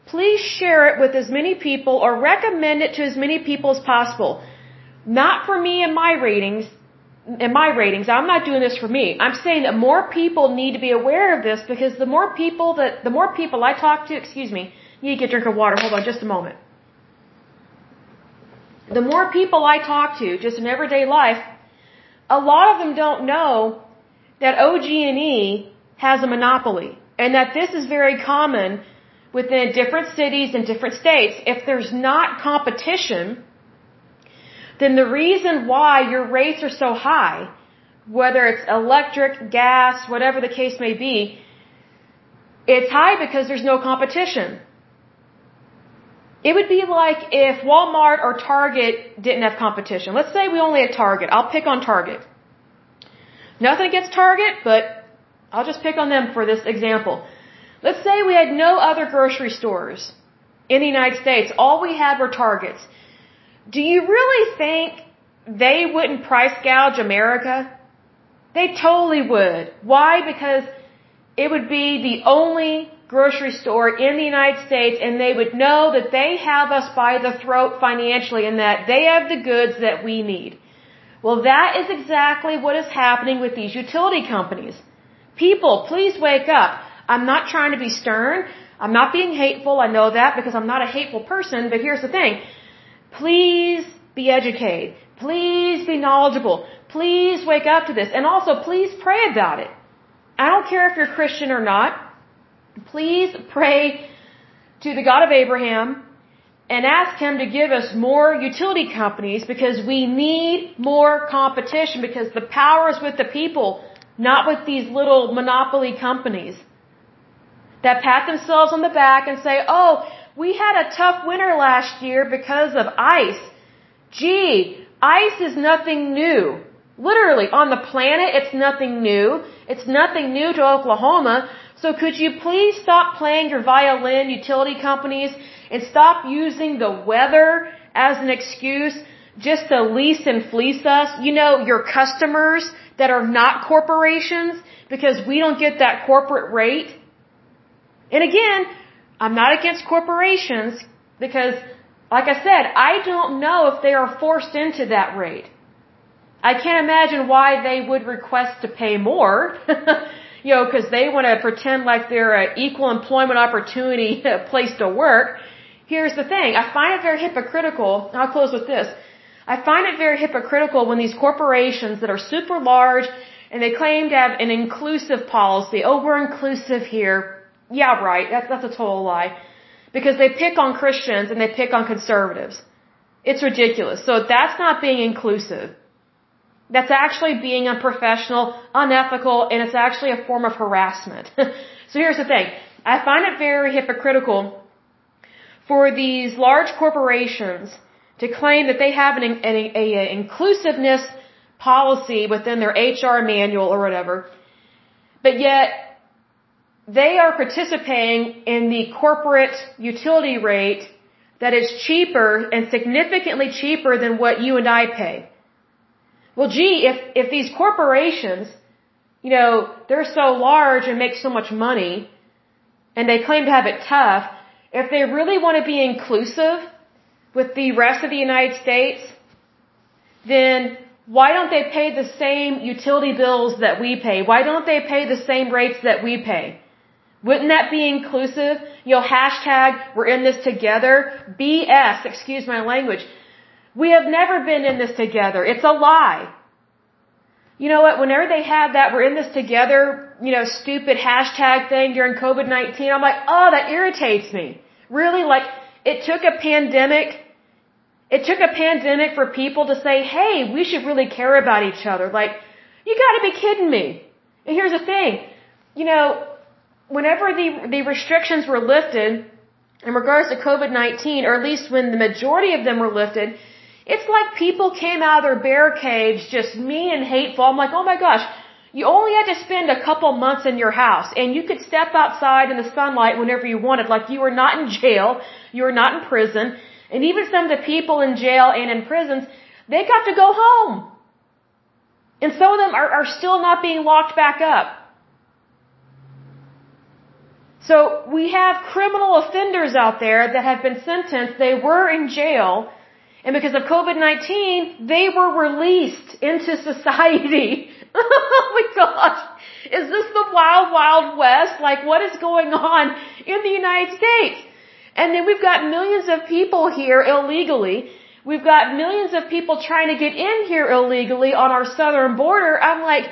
please share it with as many people or recommend it to as many people as possible. Not for me and my ratings, in my ratings, I'm not doing this for me. I'm saying that more people need to be aware of this because the more people that, the more people I talk to, excuse me, need to get a drink of water. Hold on just a moment. The more people I talk to, just in everyday life, a lot of them don't know that OG&E has a monopoly. And that this is very common within different cities and different states. If there's not competition, then the reason why your rates are so high, whether it's electric, gas, whatever the case may be, it's high because there's no competition. It would be like if Walmart or Target didn't have competition. Let's say we only had Target. I'll pick on Target. Nothing against Target, but I'll just pick on them for this example. Let's say we had no other grocery stores in the United States. All we had were Targets. Do you really think they wouldn't price gouge America? They totally would. Why? Because it would be the only grocery store in the United States and they would know that they have us by the throat financially and that they have the goods that we need. Well, that is exactly what is happening with these utility companies. People, please wake up. I'm not trying to be stern. I'm not being hateful. I know that because I'm not a hateful person, but here's the thing. Please be educated. Please be knowledgeable. Please wake up to this. And also, please pray about it. I don't care if you're Christian or not. Please pray to the God of Abraham and ask him to give us more utility companies because we need more competition because the power is with the people. Not with these little monopoly companies that pat themselves on the back and say, oh, we had a tough winter last year because of ice. Gee, ice is nothing new. Literally, on the planet, it's nothing new. It's nothing new to Oklahoma. So could you please stop playing your violin, utility companies, and stop using the weather as an excuse just to lease and fleece us? You know, your customers, that are not corporations because we don't get that corporate rate. And again, I'm not against corporations because, like I said, I don't know if they are forced into that rate. I can't imagine why they would request to pay more, <laughs> you know, because they want to pretend like they're an equal employment opportunity <laughs> place to work. Here's the thing. I find it very hypocritical. I'll close with this. I find it very hypocritical when these corporations that are super large and they claim to have an inclusive policy. Oh, we're inclusive here. Yeah, right. That's, that's a total lie. Because they pick on Christians and they pick on conservatives. It's ridiculous. So that's not being inclusive. That's actually being unprofessional, unethical, and it's actually a form of harassment. <laughs> so here's the thing. I find it very hypocritical for these large corporations to claim that they have an, an a, a inclusiveness policy within their HR manual or whatever, but yet they are participating in the corporate utility rate that is cheaper and significantly cheaper than what you and I pay. Well, gee, if, if these corporations, you know, they're so large and make so much money, and they claim to have it tough, if they really want to be inclusive, with the rest of the United States, then why don't they pay the same utility bills that we pay? Why don't they pay the same rates that we pay? Wouldn't that be inclusive? You know, hashtag, we're in this together. BS, excuse my language. We have never been in this together. It's a lie. You know what? Whenever they had that, we're in this together, you know, stupid hashtag thing during COVID-19, I'm like, oh, that irritates me. Really? Like, it took a pandemic it took a pandemic for people to say, hey, we should really care about each other. Like, you gotta be kidding me. And here's the thing. You know, whenever the, the restrictions were lifted in regards to COVID-19, or at least when the majority of them were lifted, it's like people came out of their barricades just mean and hateful. I'm like, oh my gosh, you only had to spend a couple months in your house and you could step outside in the sunlight whenever you wanted. Like you were not in jail, you were not in prison. And even some of the people in jail and in prisons, they got to go home. And some of them are, are still not being locked back up. So we have criminal offenders out there that have been sentenced. They were in jail. And because of COVID-19, they were released into society. <laughs> oh my gosh. Is this the wild, wild west? Like what is going on in the United States? And then we've got millions of people here illegally. We've got millions of people trying to get in here illegally on our southern border. I'm like,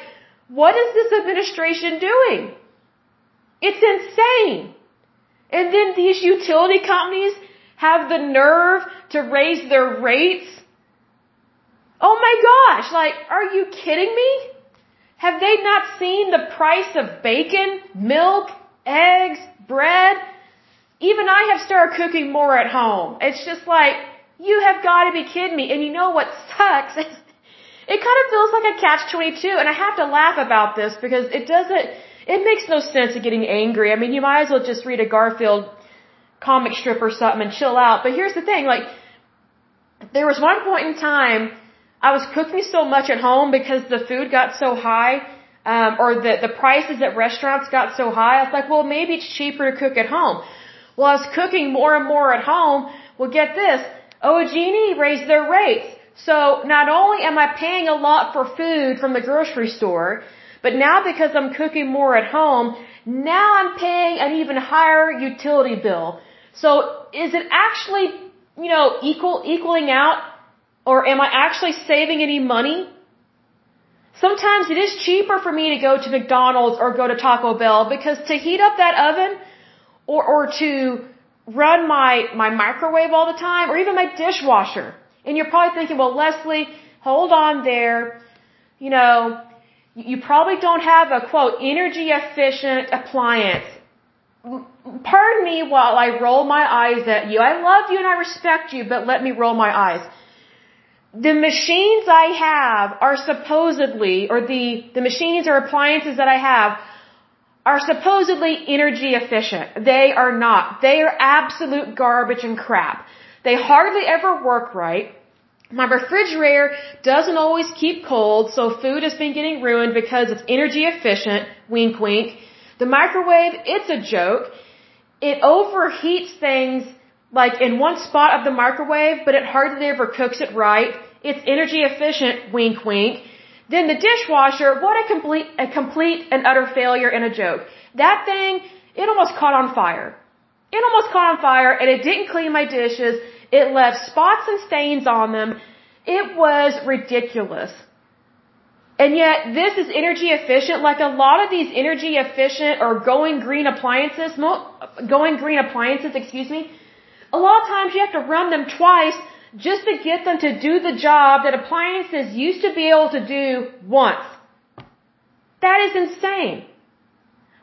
what is this administration doing? It's insane. And then these utility companies have the nerve to raise their rates. Oh my gosh, like, are you kidding me? Have they not seen the price of bacon, milk, eggs, bread? Even I have started cooking more at home. It's just like, you have got to be kidding me. And you know what sucks? <laughs> it kind of feels like a catch 22 and I have to laugh about this because it doesn't, it makes no sense of getting angry. I mean, you might as well just read a Garfield comic strip or something and chill out. But here's the thing, like, there was one point in time I was cooking so much at home because the food got so high, um, or the, the prices at restaurants got so high. I was like, well, maybe it's cheaper to cook at home. Well, I was cooking more and more at home. Well, get this. OG&E raised their rates. So not only am I paying a lot for food from the grocery store, but now because I'm cooking more at home, now I'm paying an even higher utility bill. So is it actually, you know, equal, equaling out? Or am I actually saving any money? Sometimes it is cheaper for me to go to McDonald's or go to Taco Bell because to heat up that oven or, or to run my, my microwave all the time or even my dishwasher. And you're probably thinking, well, Lesley, hold on there. You know, you probably don't have a quote, energy efficient appliance. Pardon me while I roll my eyes at you. I love you and I respect you, but let me roll my eyes. The machines I have are supposedly, or the, the machines or appliances that I have are supposedly energy efficient. They are not. They are absolute garbage and crap. They hardly ever work right. My refrigerator doesn't always keep cold, so food has been getting ruined because it's energy efficient. Wink, wink. The microwave, it's a joke. It overheats things like in one spot of the microwave, but it hardly ever cooks it right. It's energy efficient. Wink, wink. Then the dishwasher, what a complete, a complete and utter failure and a joke. That thing, it almost caught on fire. It almost caught on fire and it didn't clean my dishes it left spots and stains on them. It was ridiculous. And yet, this is energy efficient. Like a lot of these energy efficient or going green appliances, going green appliances, excuse me, a lot of times you have to run them twice just to get them to do the job that appliances used to be able to do once. That is insane.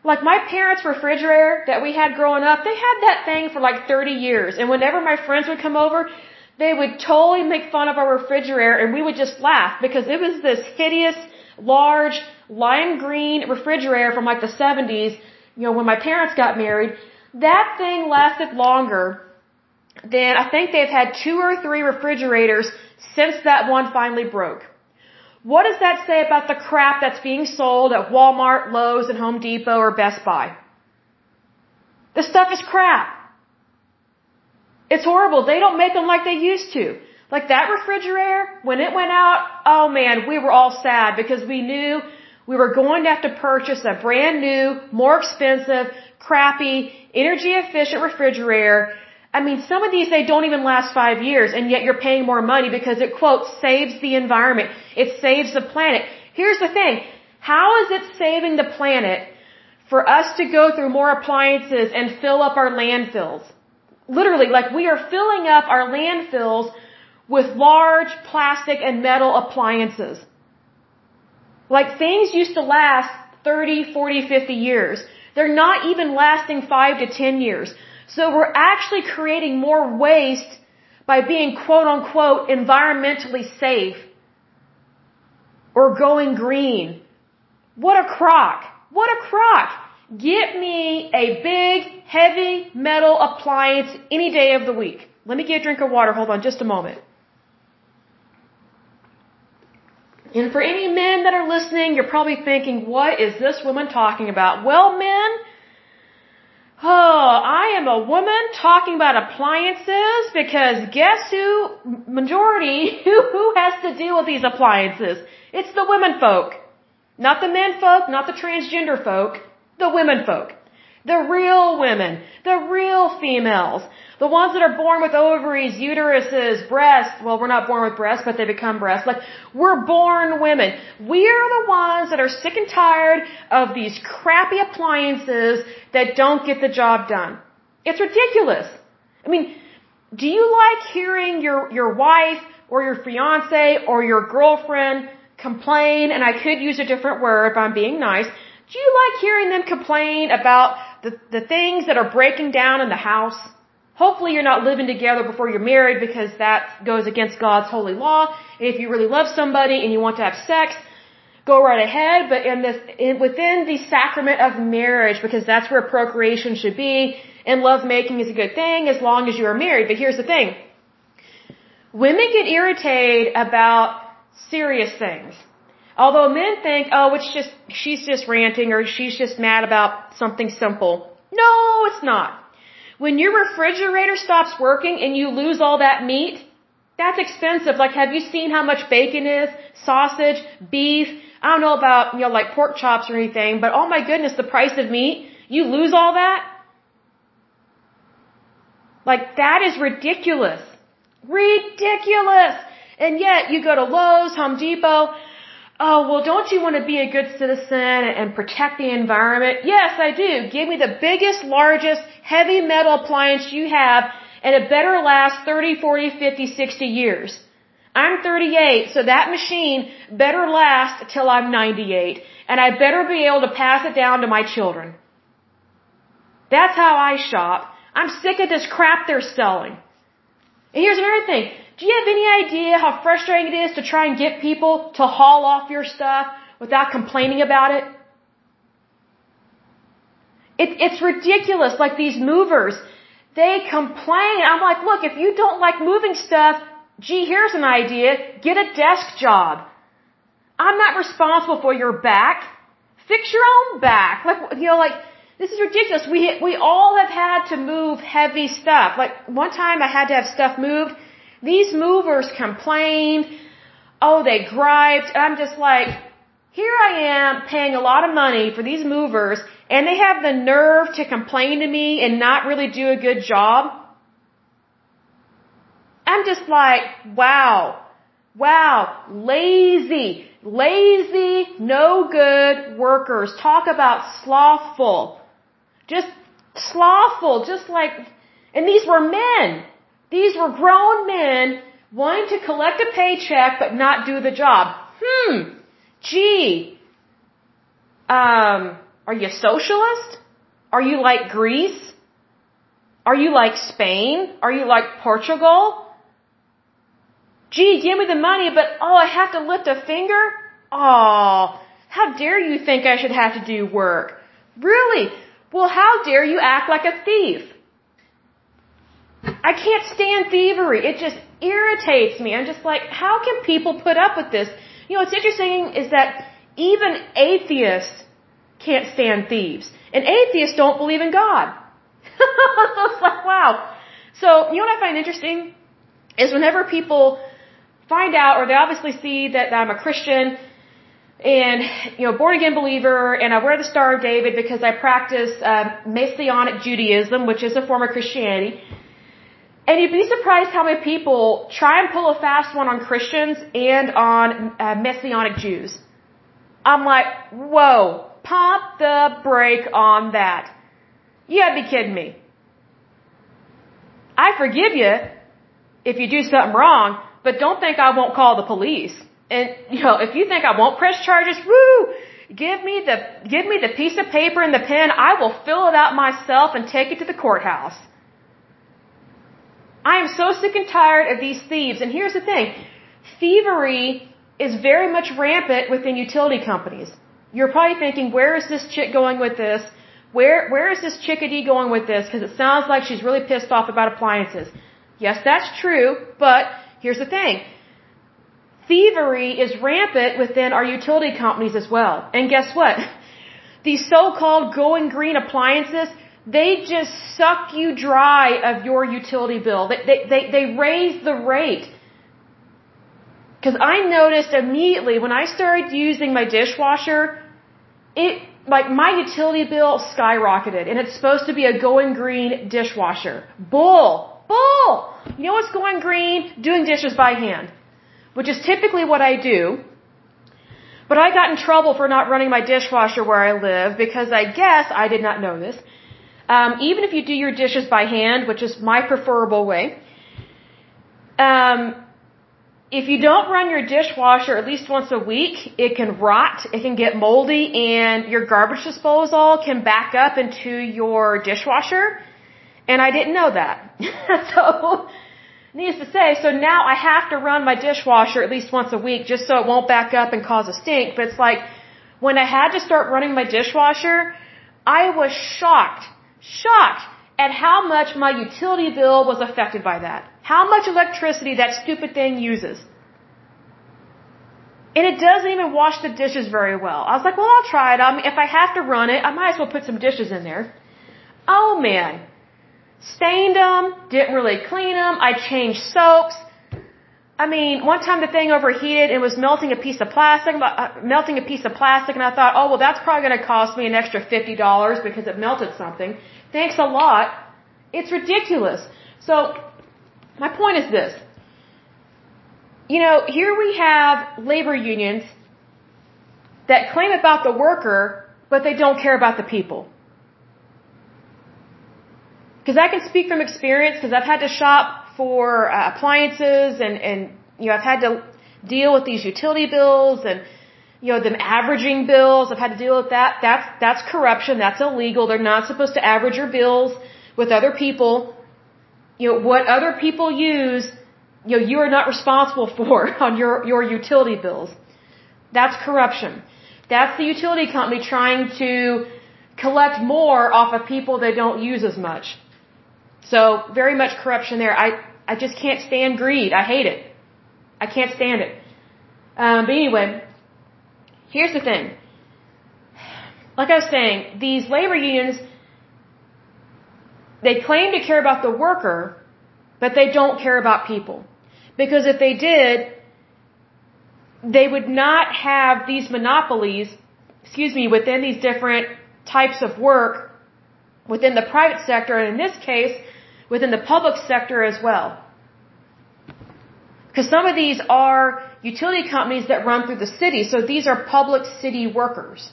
Like my parents' refrigerator that we had growing up, they had that thing for like 30 years. And whenever my friends would come over, they would totally make fun of our refrigerator and we would just laugh because it was this hideous, large, lime green refrigerator from like the 70s, you know, when my parents got married. That thing lasted longer than I think they've had two or three refrigerators since that one finally broke. What does that say about the crap that's being sold at Walmart, Lowe's, and Home Depot or Best Buy? This stuff is crap. It's horrible. They don't make them like they used to. Like that refrigerator, when it went out, oh man, we were all sad because we knew we were going to have to purchase a brand new, more expensive, crappy, energy efficient refrigerator I mean, some of these, they don't even last five years, and yet you're paying more money because it, quote, saves the environment. It saves the planet. Here's the thing. How is it saving the planet for us to go through more appliances and fill up our landfills? Literally, like we are filling up our landfills with large plastic and metal appliances. Like things used to last 30, 40, 50 years. They're not even lasting 5 to 10 years. So we're actually creating more waste by being quote unquote environmentally safe or going green. What a crock. What a crock. Get me a big, heavy metal appliance any day of the week. Let me get a drink of water. Hold on just a moment. And for any men that are listening, you're probably thinking, what is this woman talking about? Well, men, oh, I am a woman talking about appliances because guess who, majority, <laughs> who, who has to deal with these appliances? It's the women folk. Not the men folk, not the transgender folk, the women folk. The real women, the real females, the ones that are born with ovaries, uteruses, breasts. Well, we're not born with breasts, but they become breasts. Like, we're born women. We are the ones that are sick and tired of these crappy appliances that don't get the job done. It's ridiculous. I mean, do you like hearing your, your wife or your fiance or your girlfriend complain, and I could use a different word, but I'm being nice. Do you like hearing them complain about the, the things that are breaking down in the house? Hopefully you're not living together before you're married because that goes against God's holy law. If you really love somebody and you want to have sex, go right ahead. But in this, in, within the sacrament of marriage, because that's where procreation should be, and lovemaking is a good thing as long as you are married. But here's the thing. Women get irritated about serious things. Although men think, oh, it's just, she's just ranting or she's just mad about something simple. No, it's not. When your refrigerator stops working and you lose all that meat, that's expensive. Like, have you seen how much bacon is? Sausage, beef. I don't know about, you know, like pork chops or anything, but oh my goodness, the price of meat. You lose all that? Like, that is ridiculous. Ridiculous! And yet, you go to Lowe's, Home Depot, Oh, well, don't you want to be a good citizen and protect the environment? Yes, I do. Give me the biggest, largest, heavy metal appliance you have, and it better last 30, 40, 50, 60 years. I'm 38, so that machine better last till I'm 98, and I better be able to pass it down to my children. That's how I shop. I'm sick of this crap they're selling. And here's another thing. Do you have any idea how frustrating it is to try and get people to haul off your stuff without complaining about it? it it's ridiculous. Like these movers, they complain. I'm like, look, if you don't like moving stuff, gee, here's an idea. Get a desk job. I'm not responsible for your back. Fix your own back. Like, you know, like, this is ridiculous. We, we all have had to move heavy stuff. Like, one time I had to have stuff moved these movers complained. Oh, they griped. I'm just like, here I am paying a lot of money for these movers and they have the nerve to complain to me and not really do a good job. I'm just like, wow, wow, lazy, lazy, no good workers. Talk about slothful. Just slothful, just like, and these were men. These were grown men wanting to collect a paycheck but not do the job. Hmm. Gee. Um, are you socialist? Are you like Greece? Are you like Spain? Are you like Portugal? Gee, give me the money, but oh, I have to lift a finger? Oh, how dare you think I should have to do work? Really? Well, how dare you act like a thief? I can't stand thievery. It just irritates me. I'm just like, how can people put up with this? You know, what's interesting is that even atheists can't stand thieves. And atheists don't believe in God. <laughs> it's like, wow. So, you know what I find interesting? Is whenever people find out, or they obviously see that I'm a Christian, and you know born again believer and I wear the Star of David because I practice uh, Messianic Judaism, which is a form of Christianity. And you'd be surprised how many people try and pull a fast one on Christians and on uh, Messianic Jews. I'm like, whoa, pump the brake on that. You gotta be kidding me. I forgive you if you do something wrong, but don't think I won't call the police. And, you know, if you think I won't press charges, woo, give me the, give me the piece of paper and the pen. I will fill it out myself and take it to the courthouse. I am so sick and tired of these thieves. And here's the thing. Thievery is very much rampant within utility companies. You're probably thinking, where is this chick going with this? Where, where is this chickadee going with this? Because it sounds like she's really pissed off about appliances. Yes, that's true, but here's the thing. Thievery is rampant within our utility companies as well. And guess what? <laughs> These so-called going green appliances, they just suck you dry of your utility bill. They, they, they, they raise the rate. Cause I noticed immediately when I started using my dishwasher, it, like my utility bill skyrocketed and it's supposed to be a going green dishwasher. Bull! Bull! You know what's going green? Doing dishes by hand. Which is typically what I do. But I got in trouble for not running my dishwasher where I live because I guess I did not know this. Um, even if you do your dishes by hand, which is my preferable way, um, if you don't run your dishwasher at least once a week, it can rot, it can get moldy, and your garbage disposal can back up into your dishwasher. And I didn't know that. <laughs> so, needless to say, so now I have to run my dishwasher at least once a week just so it won't back up and cause a stink. But it's like, when I had to start running my dishwasher, I was shocked, shocked at how much my utility bill was affected by that. How much electricity that stupid thing uses. And it doesn't even wash the dishes very well. I was like, well, I'll try it. I mean, if I have to run it, I might as well put some dishes in there. Oh man. Stained them, didn't really clean them, I changed soaps. I mean, one time the thing overheated and was melting a piece of plastic, uh, melting a piece of plastic, and I thought, oh well, that's probably going to cost me an extra fifty dollars because it melted something. Thanks a lot. It's ridiculous. So my point is this. You know, here we have labor unions that claim about the worker, but they don't care about the people. Because I can speak from experience, because I've had to shop for uh, appliances and, and, you know, I've had to deal with these utility bills and, you know, them averaging bills. I've had to deal with that. That's, that's corruption. That's illegal. They're not supposed to average your bills with other people you know, what other people use, you know, you are not responsible <laughs> for on your, your utility bills. That's corruption. That's the utility company trying to collect more off of people they don't use as much. So, very much corruption there. I, I just can't stand greed. I hate it. I can't stand it. Um, but anyway, here's the thing. Like I was saying, these labor unions, they claim to care about the worker, but they don't care about people. Because if they did, they would not have these monopolies, excuse me, within these different types of work within the private sector, and in this case, within the public sector as well. Because some of these are utility companies that run through the city, so these are public city workers.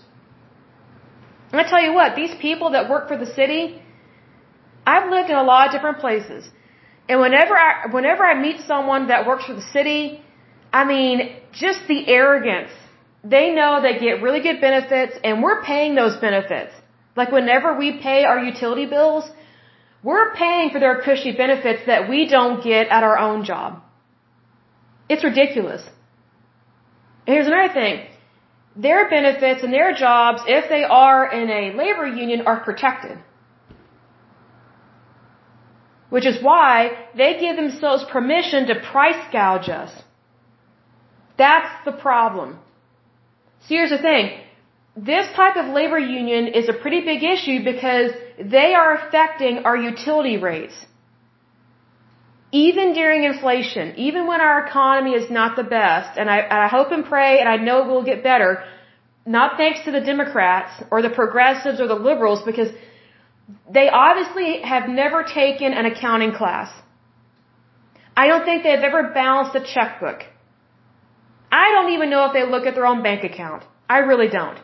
And I tell you what, these people that work for the city, I've lived in a lot of different places. And whenever I, whenever I meet someone that works for the city, I mean, just the arrogance. They know they get really good benefits and we're paying those benefits. Like whenever we pay our utility bills, we're paying for their cushy benefits that we don't get at our own job. It's ridiculous. And here's another thing. Their benefits and their jobs, if they are in a labor union, are protected. Which is why they give themselves permission to price gouge us. That's the problem. See, here's the thing. This type of labor union is a pretty big issue because they are affecting our utility rates. Even during inflation, even when our economy is not the best, and I, I hope and pray, and I know it will get better, not thanks to the Democrats or the progressives or the liberals, because they obviously have never taken an accounting class. I don't think they've ever balanced a checkbook. I don't even know if they look at their own bank account. I really don't.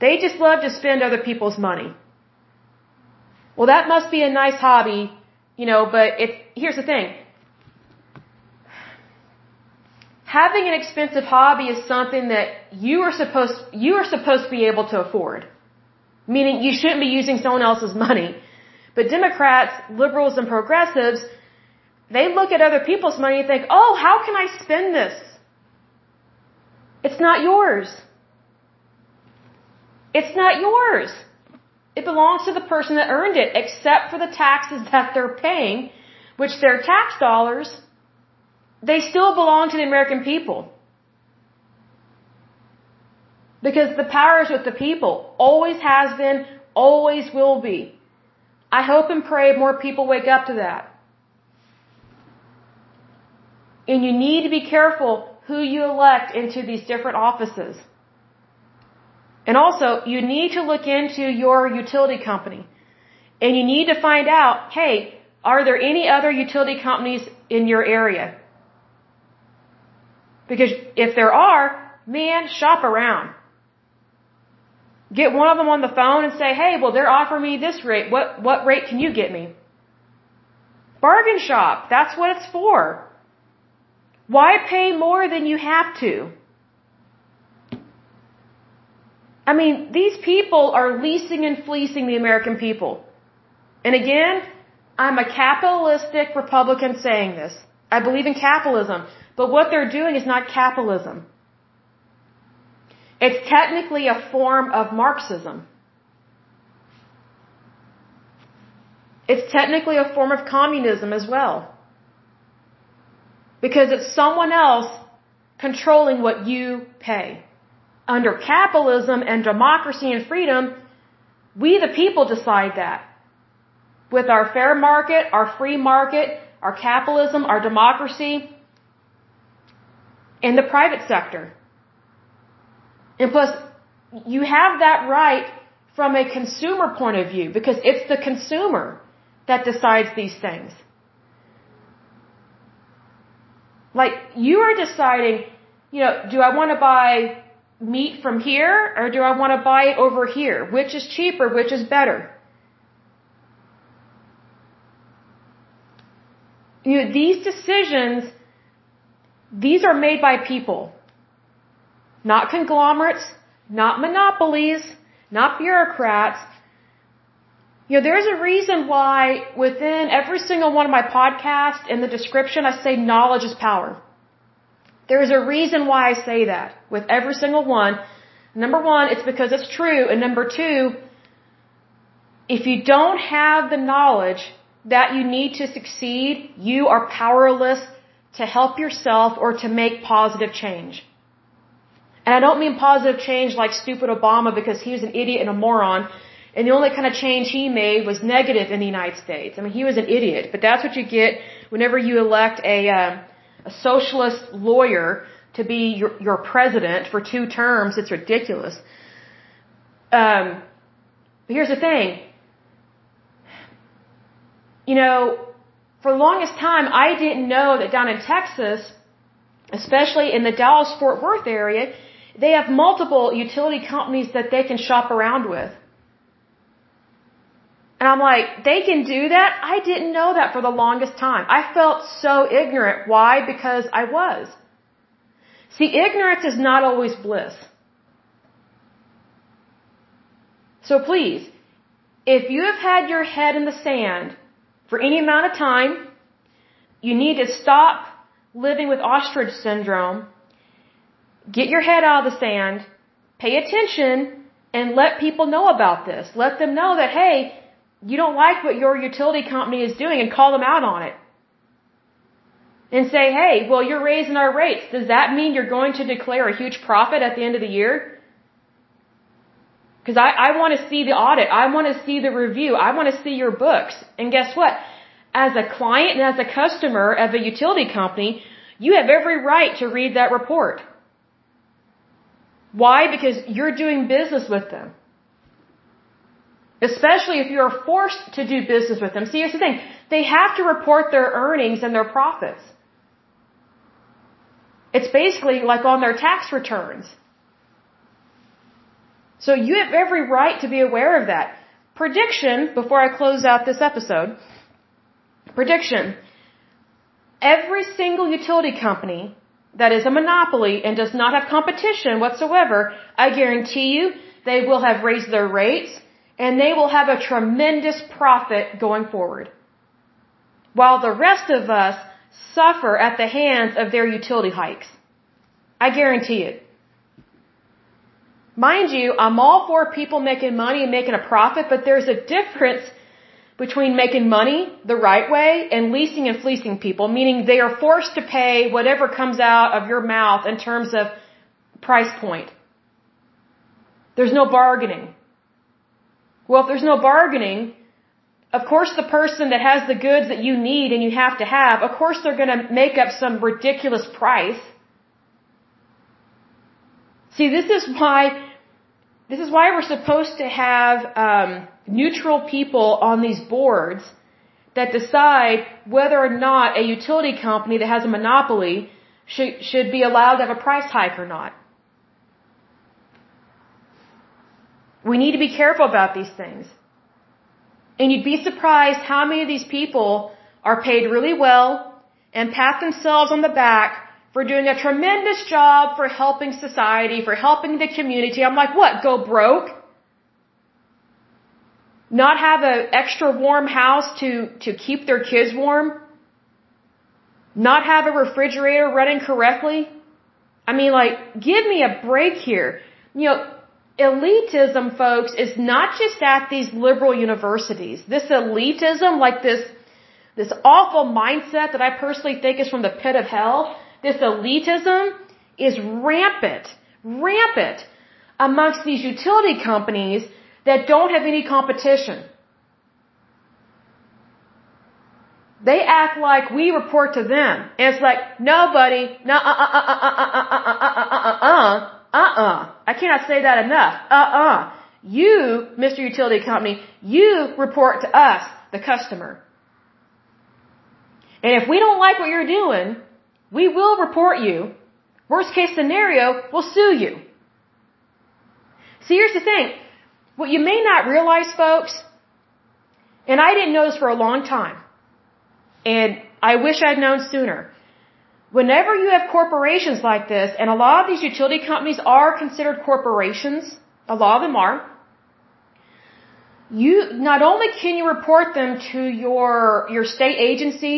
They just love to spend other people's money. Well, that must be a nice hobby, you know, but it, here's the thing. Having an expensive hobby is something that you are supposed, you are supposed to be able to afford. Meaning you shouldn't be using someone else's money. But Democrats, liberals, and progressives, they look at other people's money and think, oh, how can I spend this? It's not yours. It's not yours. It belongs to the person that earned it, except for the taxes that they're paying, which they're tax dollars. They still belong to the American people. Because the power is with the people. Always has been, always will be. I hope and pray more people wake up to that. And you need to be careful who you elect into these different offices. And also, you need to look into your utility company. And you need to find out, hey, are there any other utility companies in your area? Because if there are, man, shop around. Get one of them on the phone and say, hey, well, they're offering me this rate. What, what rate can you get me? Bargain shop. That's what it's for. Why pay more than you have to? I mean, these people are leasing and fleecing the American people. And again, I'm a capitalistic Republican saying this. I believe in capitalism. But what they're doing is not capitalism. It's technically a form of Marxism. It's technically a form of communism as well. Because it's someone else controlling what you pay. Under capitalism and democracy and freedom, we the people decide that. With our fair market, our free market, our capitalism, our democracy, and the private sector. And plus, you have that right from a consumer point of view because it's the consumer that decides these things. Like, you are deciding, you know, do I want to buy meat from here or do I want to buy it over here? Which is cheaper? Which is better? You know, these decisions, these are made by people. Not conglomerates, not monopolies, not bureaucrats. You know, there's a reason why within every single one of my podcasts in the description I say knowledge is power. There's a reason why I say that with every single one. Number one, it's because it's true. And number two, if you don't have the knowledge that you need to succeed, you are powerless to help yourself or to make positive change. And I don't mean positive change like stupid Obama because he was an idiot and a moron. And the only kind of change he made was negative in the United States. I mean, he was an idiot. But that's what you get whenever you elect a, uh, a socialist lawyer to be your, your president for two terms. It's ridiculous. Um, but here's the thing. You know, for the longest time, I didn't know that down in Texas, especially in the Dallas Fort Worth area, they have multiple utility companies that they can shop around with. And I'm like, they can do that? I didn't know that for the longest time. I felt so ignorant. Why? Because I was. See, ignorance is not always bliss. So please, if you have had your head in the sand for any amount of time, you need to stop living with ostrich syndrome Get your head out of the sand, pay attention, and let people know about this. Let them know that, hey, you don't like what your utility company is doing and call them out on it. And say, hey, well, you're raising our rates. Does that mean you're going to declare a huge profit at the end of the year? Because I, I want to see the audit. I want to see the review. I want to see your books. And guess what? As a client and as a customer of a utility company, you have every right to read that report. Why? Because you're doing business with them. Especially if you're forced to do business with them. See, here's the thing. They have to report their earnings and their profits. It's basically like on their tax returns. So you have every right to be aware of that. Prediction, before I close out this episode, prediction. Every single utility company that is a monopoly and does not have competition whatsoever, I guarantee you they will have raised their rates and they will have a tremendous profit going forward. While the rest of us suffer at the hands of their utility hikes. I guarantee it. Mind you, I'm all for people making money and making a profit, but there's a difference between making money the right way and leasing and fleecing people, meaning they are forced to pay whatever comes out of your mouth in terms of price point. There's no bargaining. Well, if there's no bargaining, of course the person that has the goods that you need and you have to have, of course they're going to make up some ridiculous price. See, this is why this is why we're supposed to have um, neutral people on these boards that decide whether or not a utility company that has a monopoly should, should be allowed to have a price hike or not. We need to be careful about these things. And you'd be surprised how many of these people are paid really well and pat themselves on the back for doing a tremendous job for helping society, for helping the community. I'm like, what? Go broke? Not have an extra warm house to, to keep their kids warm? Not have a refrigerator running correctly? I mean, like, give me a break here. You know, elitism, folks, is not just at these liberal universities. This elitism, like this, this awful mindset that I personally think is from the pit of hell, this elitism is rampant, rampant amongst these utility companies that don't have any competition. They act like we report to them. And it's like, nobody, no, uh, uh, uh, uh, uh, uh, uh, uh, uh, uh, uh, uh-uh. I cannot say that enough. Uh-uh. You, Mr. Utility Company, you report to us, the customer. And if we don't like what you're doing, we will report you. Worst case scenario, we'll sue you. See, here's the thing. What you may not realize, folks, and I didn't know this for a long time, and I wish I'd known sooner whenever you have corporations like this, and a lot of these utility companies are considered corporations, a lot of them are, you not only can you report them to your your state agency,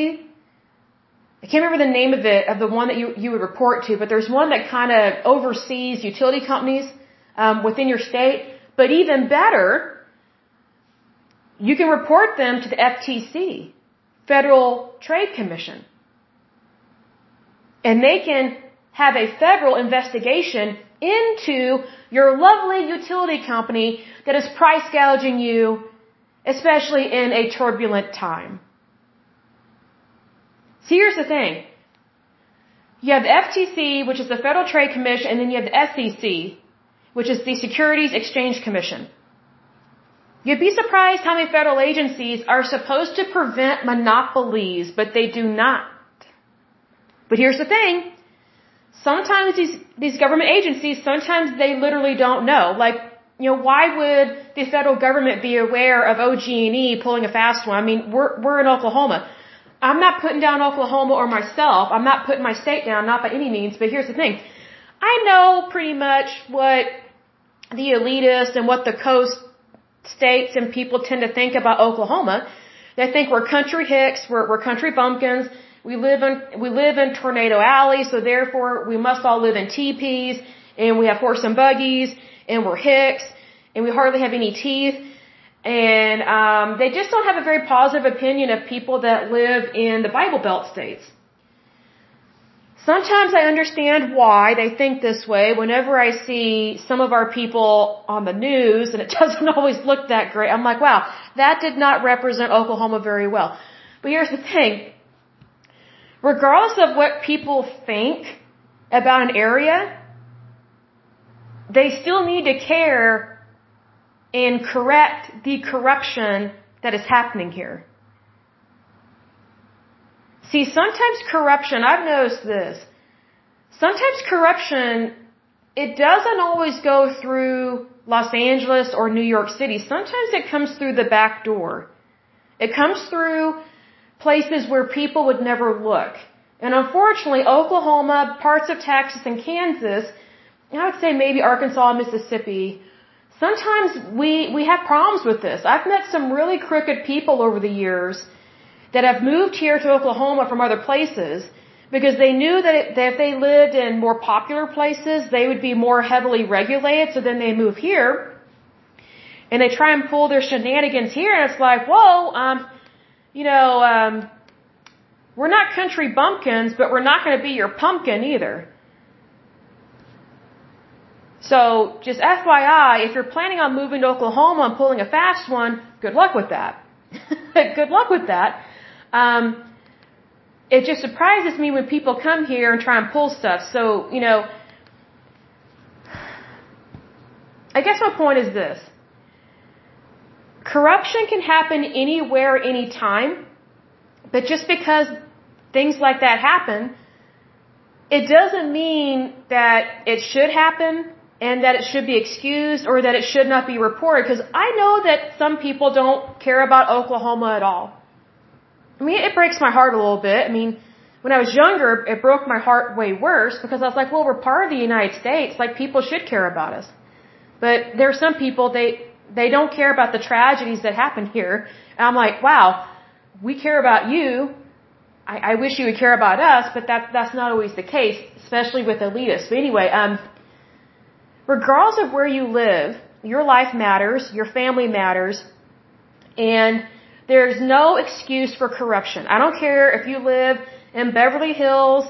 I can't remember the name of it of the one that you you would report to, but there's one that kind of oversees utility companies um, within your state. But even better, you can report them to the FTC, Federal Trade Commission and they can have a federal investigation into your lovely utility company that is price gouging you, especially in a turbulent time. See, here's the thing. You have the FTC, which is the Federal Trade Commission, and then you have the SEC, which is the Securities Exchange Commission. You'd be surprised how many federal agencies are supposed to prevent monopolies, but they do not. But here's the thing. Sometimes these, these government agencies, sometimes they literally don't know. Like, you know, why would the federal government be aware of OG&E pulling a fast one? I mean, we're, we're in Oklahoma. I'm not putting down Oklahoma or myself. I'm not putting my state down, not by any means. But here's the thing. I know pretty much what the elitists and what the coast states and people tend to think about Oklahoma. They think we're country hicks, we're, we're country bumpkins, we live in we live in Tornado Alley, so therefore we must all live in teepees, and we have horse and buggies, and we're hicks, and we hardly have any teeth. And um, they just don't have a very positive opinion of people that live in the Bible Belt states. Sometimes I understand why they think this way whenever I see some of our people on the news and it <laughs> doesn't always look that great. I'm like, wow, that did not represent Oklahoma very well. But here's the thing regardless of what people think about an area, they still need to care and correct the corruption that is happening here. See, sometimes corruption, I've noticed this, sometimes corruption, it doesn't always go through Los Angeles or New York City. Sometimes it comes through the back door. It comes through places where people would never look. And unfortunately, Oklahoma, parts of Texas and Kansas, I would say maybe Arkansas and Mississippi, sometimes we, we have problems with this. I've met some really crooked people over the years that have moved here to Oklahoma from other places because they knew that, that if they lived in more popular places, they would be more heavily regulated. So then they move here and they try and pull their shenanigans here, and it's like, whoa, um, you know, um, we're not country bumpkins, but we're not going to be your pumpkin either. So, just FYI, if you're planning on moving to Oklahoma and pulling a fast one, good luck with that. <laughs> good luck with that. Um, it just surprises me when people come here and try and pull stuff. So, you know, I guess my point is this. Corruption can happen anywhere, anytime, but just because things like that happen, it doesn't mean that it should happen and that it should be excused or that it should not be reported because I know that some people don't care about Oklahoma at all. I mean, it breaks my heart a little bit. I mean, when I was younger, it broke my heart way worse because I was like, well, we're part of the United States. Like, people should care about us. But there are some people, they, they don't care about the tragedies that happen here. And I'm like, wow, we care about you. I, I wish you would care about us, but that, that's not always the case, especially with elitists. But anyway, um, regardless of where you live, your life matters, your family matters, and there's no excuse for corruption. I don't care if you live in Beverly Hills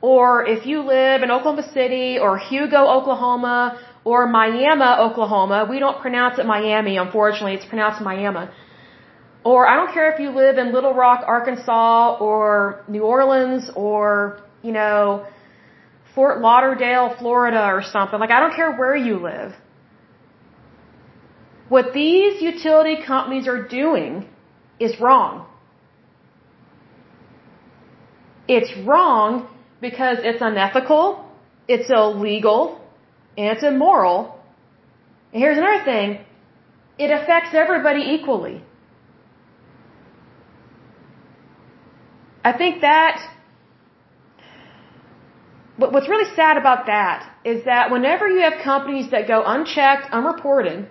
or if you live in Oklahoma City or Hugo, Oklahoma or Miami, Oklahoma. We don't pronounce it Miami, unfortunately. It's pronounced Miami. Or I don't care if you live in Little Rock, Arkansas, or New Orleans, or, you know, Fort Lauderdale, Florida, or something. Like, I don't care where you live. What these utility companies are doing is wrong. It's wrong because it's unethical, it's illegal, and it's immoral. And here's another thing it affects everybody equally. I think that but what's really sad about that is that whenever you have companies that go unchecked, unreported,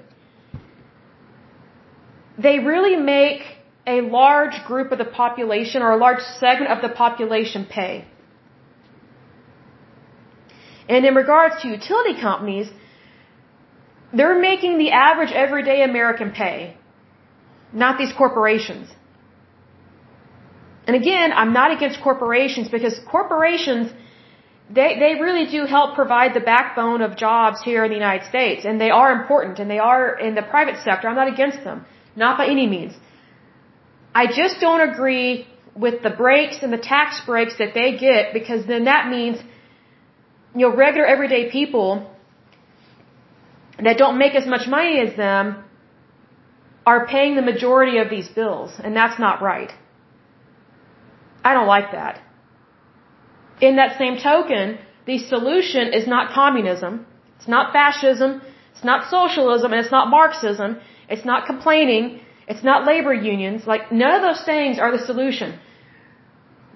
they really make a large group of the population or a large segment of the population pay. And in regards to utility companies, they're making the average everyday American pay, not these corporations. And again, I'm not against corporations because corporations, they, they really do help provide the backbone of jobs here in the United States. And they are important and they are in the private sector. I'm not against them. Not by any means. I just don't agree with the breaks and the tax breaks that they get because then that means you know, regular everyday people that don't make as much money as them are paying the majority of these bills, and that's not right. I don't like that. In that same token, the solution is not communism, it's not fascism, it's not socialism, and it's not Marxism, it's not complaining, it's not labor unions. Like, none of those things are the solution.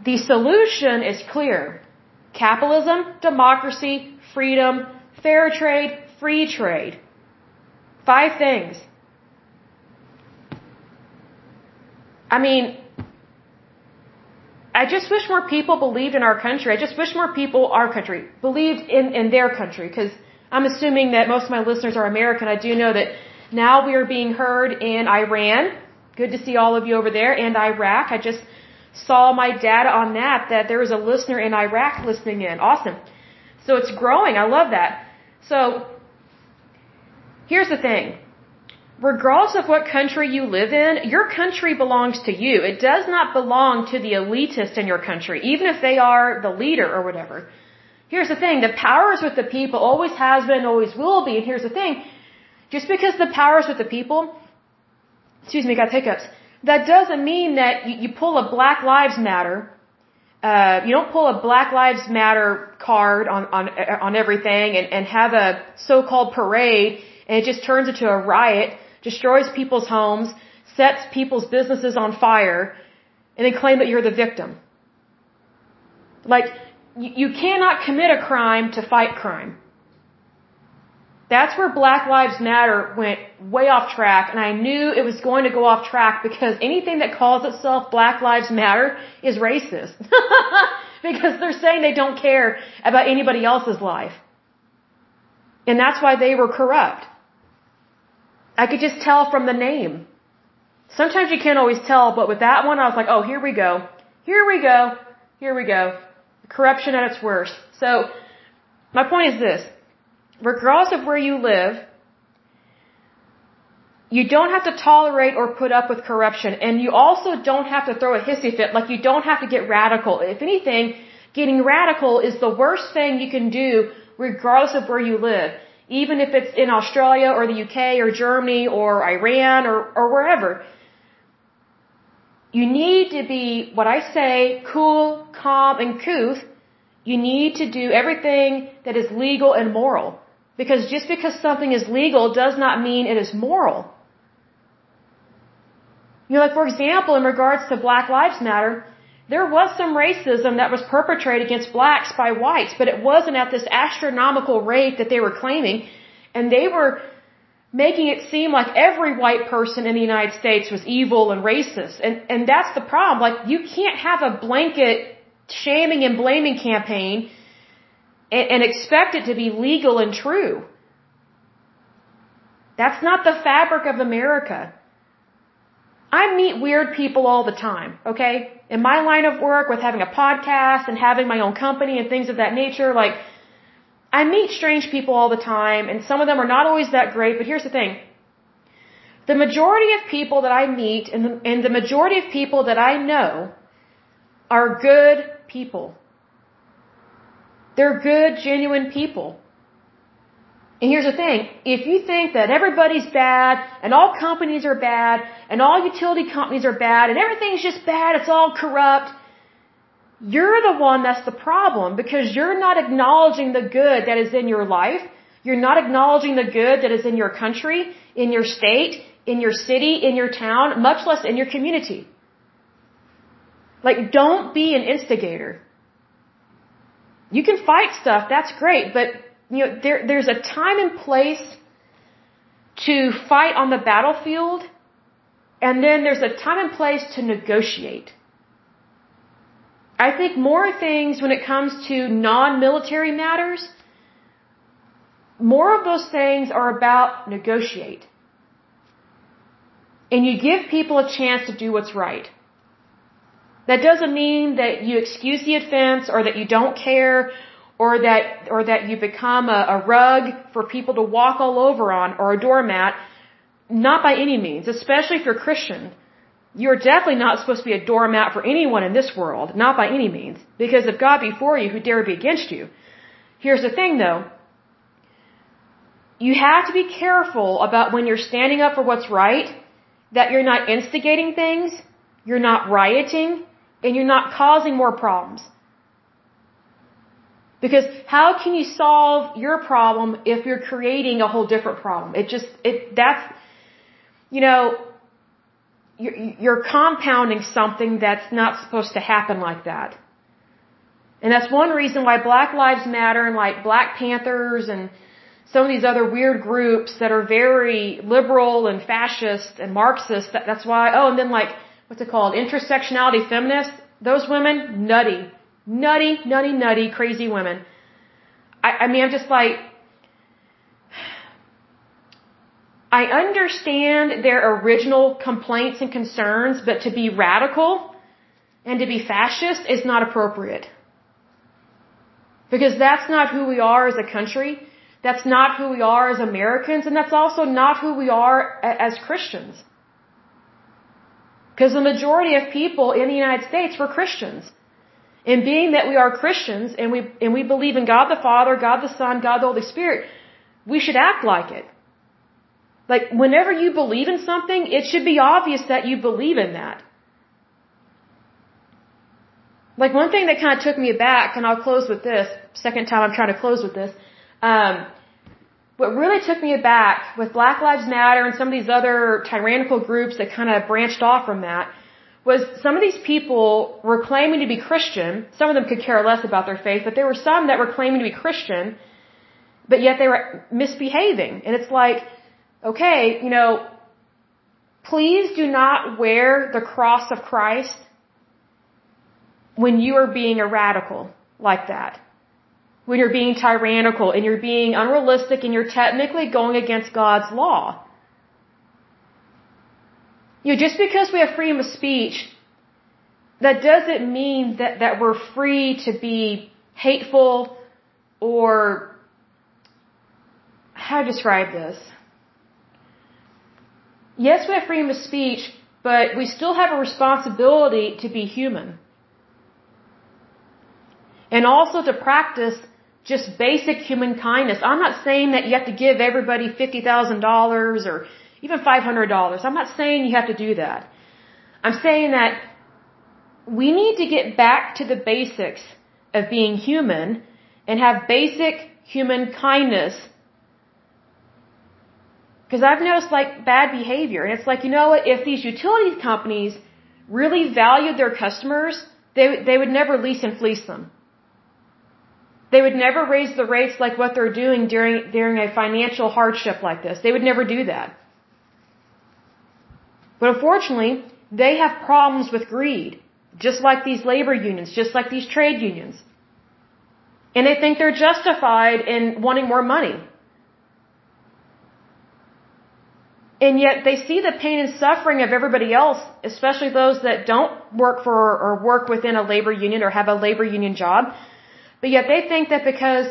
The solution is clear. Capitalism, democracy, freedom, fair trade, free trade. Five things. I mean, I just wish more people believed in our country. I just wish more people, our country, believed in, in their country. Because I'm assuming that most of my listeners are American. I do know that now we are being heard in Iran. Good to see all of you over there. And Iraq. I just saw my data on that, that there was a listener in Iraq listening in. Awesome. So it's growing. I love that. So, here's the thing. Regardless of what country you live in, your country belongs to you. It does not belong to the elitist in your country, even if they are the leader or whatever. Here's the thing. The power is with the people, always has been, always will be. And here's the thing. Just because the power is with the people, excuse me, got hiccups that doesn't mean that you, you pull a Black Lives Matter. Uh, you don't pull a Black Lives Matter card on on on everything and and have a so-called parade and it just turns into a riot, destroys people's homes, sets people's businesses on fire, and then claim that you're the victim. Like you, you cannot commit a crime to fight crime. That's where Black Lives Matter went way off track, and I knew it was going to go off track because anything that calls itself Black Lives Matter is racist. <laughs> because they're saying they don't care about anybody else's life. And that's why they were corrupt. I could just tell from the name. Sometimes you can't always tell, but with that one, I was like, oh, here we go. Here we go. Here we go. Corruption at its worst. So, my point is this regardless of where you live, you don't have to tolerate or put up with corruption. And you also don't have to throw a hissy fit. Like you don't have to get radical. If anything, getting radical is the worst thing you can do regardless of where you live. Even if it's in Australia or the UK or Germany or Iran or, or wherever. You need to be, what I say, cool, calm, and couth. You need to do everything that is legal and moral. Because just because something is legal does not mean it is moral. You know, like for example, in regards to Black Lives Matter, there was some racism that was perpetrated against blacks by whites, but it wasn't at this astronomical rate that they were claiming. And they were making it seem like every white person in the United States was evil and racist. And, and that's the problem. Like, you can't have a blanket shaming and blaming campaign and, expect it to be legal and true. That's not the fabric of America. I meet weird people all the time, okay? In my line of work with having a podcast and having my own company and things of that nature, like, I meet strange people all the time and some of them are not always that great, but here's the thing. The majority of people that I meet and the, and the majority of people that I know are good people. They're good, genuine people. And here's the thing. If you think that everybody's bad, and all companies are bad, and all utility companies are bad, and everything's just bad, it's all corrupt, you're the one that's the problem because you're not acknowledging the good that is in your life. You're not acknowledging the good that is in your country, in your state, in your city, in your town, much less in your community. Like, don't be an instigator. You can fight stuff, that's great, but you know, there, there's a time and place to fight on the battlefield, and then there's a time and place to negotiate. I think more things when it comes to non-military matters, more of those things are about negotiate. And you give people a chance to do what's right. That doesn't mean that you excuse the offense or that you don't care or that or that you become a, a rug for people to walk all over on or a doormat. Not by any means, especially if you're Christian. You're definitely not supposed to be a doormat for anyone in this world, not by any means. Because if God be for you, who dare be against you? Here's the thing though. You have to be careful about when you're standing up for what's right, that you're not instigating things, you're not rioting, and you're not causing more problems. Because how can you solve your problem if you're creating a whole different problem? It just, it, that's, you know, you're, you're compounding something that's not supposed to happen like that. And that's one reason why Black Lives Matter and like Black Panthers and some of these other weird groups that are very liberal and fascist and Marxist, that, that's why, oh, and then like, what's it called? Intersectionality feminists. Those women, nutty. Nutty, nutty, nutty, crazy women. I, I mean, I'm just like, I understand their original complaints and concerns, but to be radical and to be fascist is not appropriate. Because that's not who we are as a country. That's not who we are as Americans, and that's also not who we are as Christians. Because the majority of people in the United States were Christians. And being that we are Christians and we, and we believe in God the Father, God the Son, God the Holy Spirit, we should act like it. Like, whenever you believe in something, it should be obvious that you believe in that. Like, one thing that kind of took me aback, and I'll close with this, second time I'm trying to close with this, um, what really took me aback with Black Lives Matter and some of these other tyrannical groups that kind of branched off from that was some of these people were claiming to be Christian. Some of them could care less about their faith, but there were some that were claiming to be Christian. but yet they were misbehaving. And it's like, okay, you know, please do not wear the cross of Christ when you are being a radical like that. When you're being tyrannical and you're being unrealistic and you're technically going against God's law. You know, just because we have freedom of speech, that doesn't mean that, that we're free to be hateful or how to describe this? Yes, we have freedom of speech, but we still have a responsibility to be human. And also to practice just basic human kindness. I'm not saying that you have to give everybody $50,000 or even $500. I'm not saying you have to do that. I'm saying that we need to get back to the basics of being human and have basic human kindness. Because I've noticed like bad behavior. And it's like, you know what? If these utility companies really valued their customers, they, they would never lease and fleece them. They would never raise the rates like what they're doing during, during a financial hardship like this. They would never do that. But unfortunately, they have problems with greed. Just like these labor unions, just like these trade unions. And they think they're justified in wanting more money. And yet they see the pain and suffering of everybody else, especially those that don't work for or work within a labor union or have a labor union job. But yet they think that because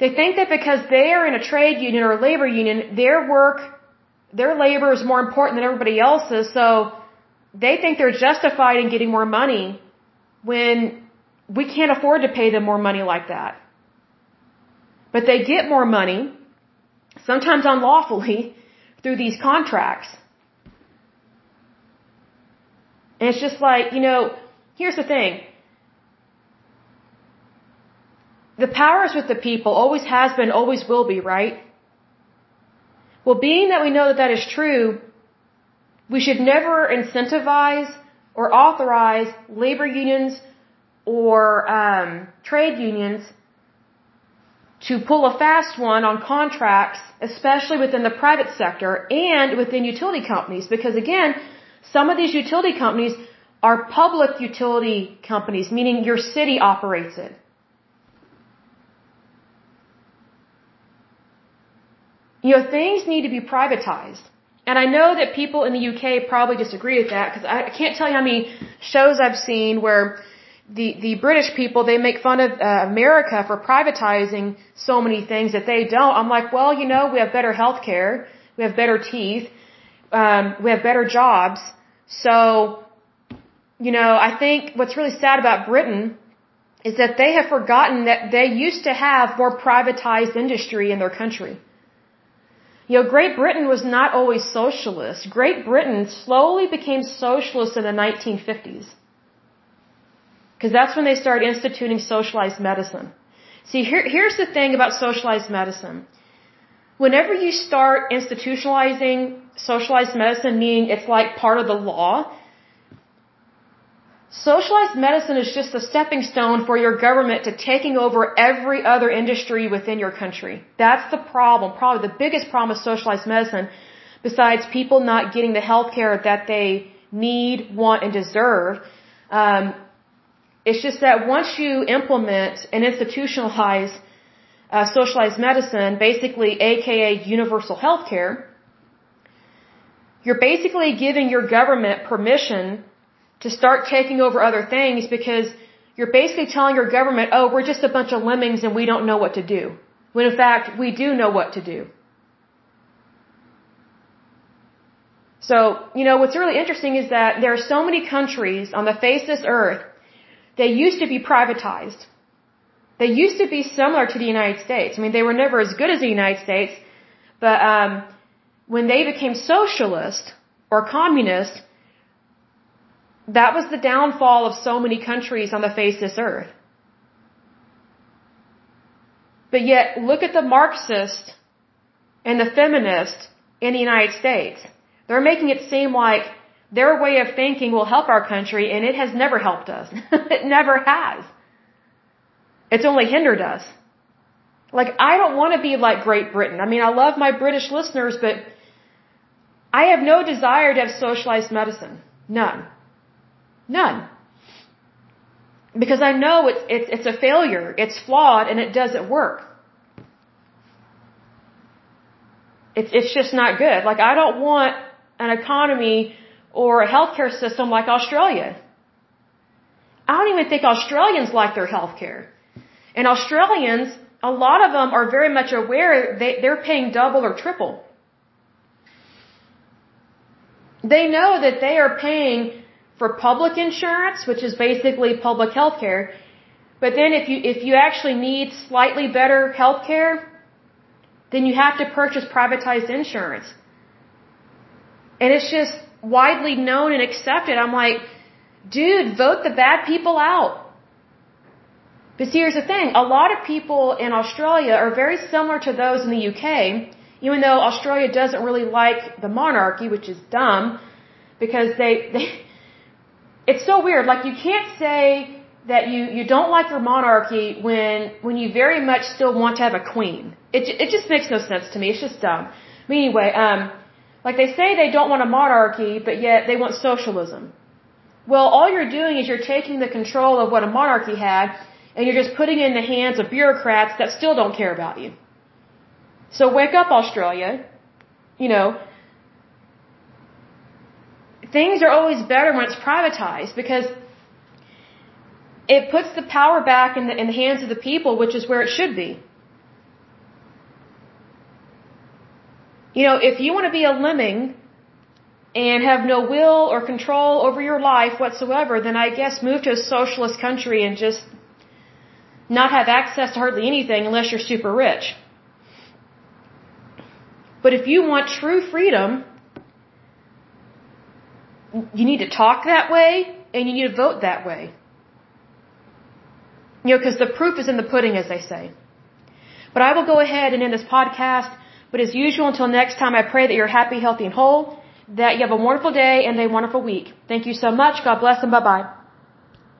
they think that because they are in a trade union or a labor union, their work, their labor is more important than everybody else's. So they think they're justified in getting more money when we can't afford to pay them more money like that. But they get more money, sometimes unlawfully, <laughs> through these contracts. And it's just like, you know, here's the thing. The power is with the people, always has been, always will be, right? Well, being that we know that that is true, we should never incentivize or authorize labor unions or um, trade unions to pull a fast one on contracts, especially within the private sector and within utility companies, because again, some of these utility companies are public utility companies, meaning your city operates it. You know, things need to be privatized. And I know that people in the UK probably disagree with that because I can't tell you how many shows I've seen where the the British people they make fun of uh, America for privatizing so many things that they don't. I'm like, well, you know, we have better health care, we have better teeth, um, we have better jobs. So, you know, I think what's really sad about Britain is that they have forgotten that they used to have more privatized industry in their country. You know, Great Britain was not always socialist. Great Britain slowly became socialist in the 1950s. Because that's when they started instituting socialized medicine. See, here, here's the thing about socialized medicine. Whenever you start institutionalizing socialized medicine, meaning it's like part of the law, Socialized medicine is just a stepping stone for your government to taking over every other industry within your country. That's the problem. Probably the biggest problem with socialized medicine, besides people not getting the health care that they need, want, and deserve. Um, it's just that once you implement and institutionalize uh, socialized medicine, basically AKA universal health care, you're basically giving your government permission to start taking over other things because you're basically telling your government, oh, we're just a bunch of lemmings and we don't know what to do. When in fact, we do know what to do. So, you know, what's really interesting is that there are so many countries on the face of this earth that used to be privatized. They used to be similar to the United States. I mean, they were never as good as the United States, but um, when they became socialist or communist, that was the downfall of so many countries on the face of this earth. But yet, look at the Marxist and the feminist in the United States. They're making it seem like their way of thinking will help our country, and it has never helped us. <laughs> it never has. It's only hindered us. Like, I don't want to be like Great Britain. I mean, I love my British listeners, but I have no desire to have socialized medicine. None. None. Because I know it's, it's, it's a failure, it's flawed, and it doesn't work. It's, it's just not good. Like, I don't want an economy or a healthcare system like Australia. I don't even think Australians like their healthcare. And Australians, a lot of them are very much aware they, they're paying double or triple. They know that they are paying for public insurance, which is basically public health care. But then if you, if you actually need slightly better health care, then you have to purchase privatized insurance. And it's just widely known and accepted. I'm like, dude, vote the bad people out. But see, here's the thing. A lot of people in Australia are very similar to those in the UK, even though Australia doesn't really like the monarchy, which is dumb, because they, they it's so weird. Like you can't say that you, you don't like your monarchy when, when you very much still want to have a queen. It, it just makes no sense to me. It's just dumb. But anyway, um, like they say they don't want a monarchy, but yet they want socialism. Well, all you're doing is you're taking the control of what a monarchy had, and you're just putting it in the hands of bureaucrats that still don't care about you. So wake up, Australia. You know, things are always better when it's privatized because it puts the power back in the, in the hands of the people, which is where it should be. You know, if you want to be a lemming and have no will or control over your life whatsoever, then I guess move to a socialist country and just not have access to hardly anything unless you're super rich. But if you want true freedom, you need to talk that way and you need to vote that way. You know, because the proof is in the pudding, as they say. But I will go ahead and end this podcast. But as usual, until next time, I pray that you're happy, healthy, and whole, that you have a wonderful day and a wonderful week. Thank you so much. God bless and bye bye.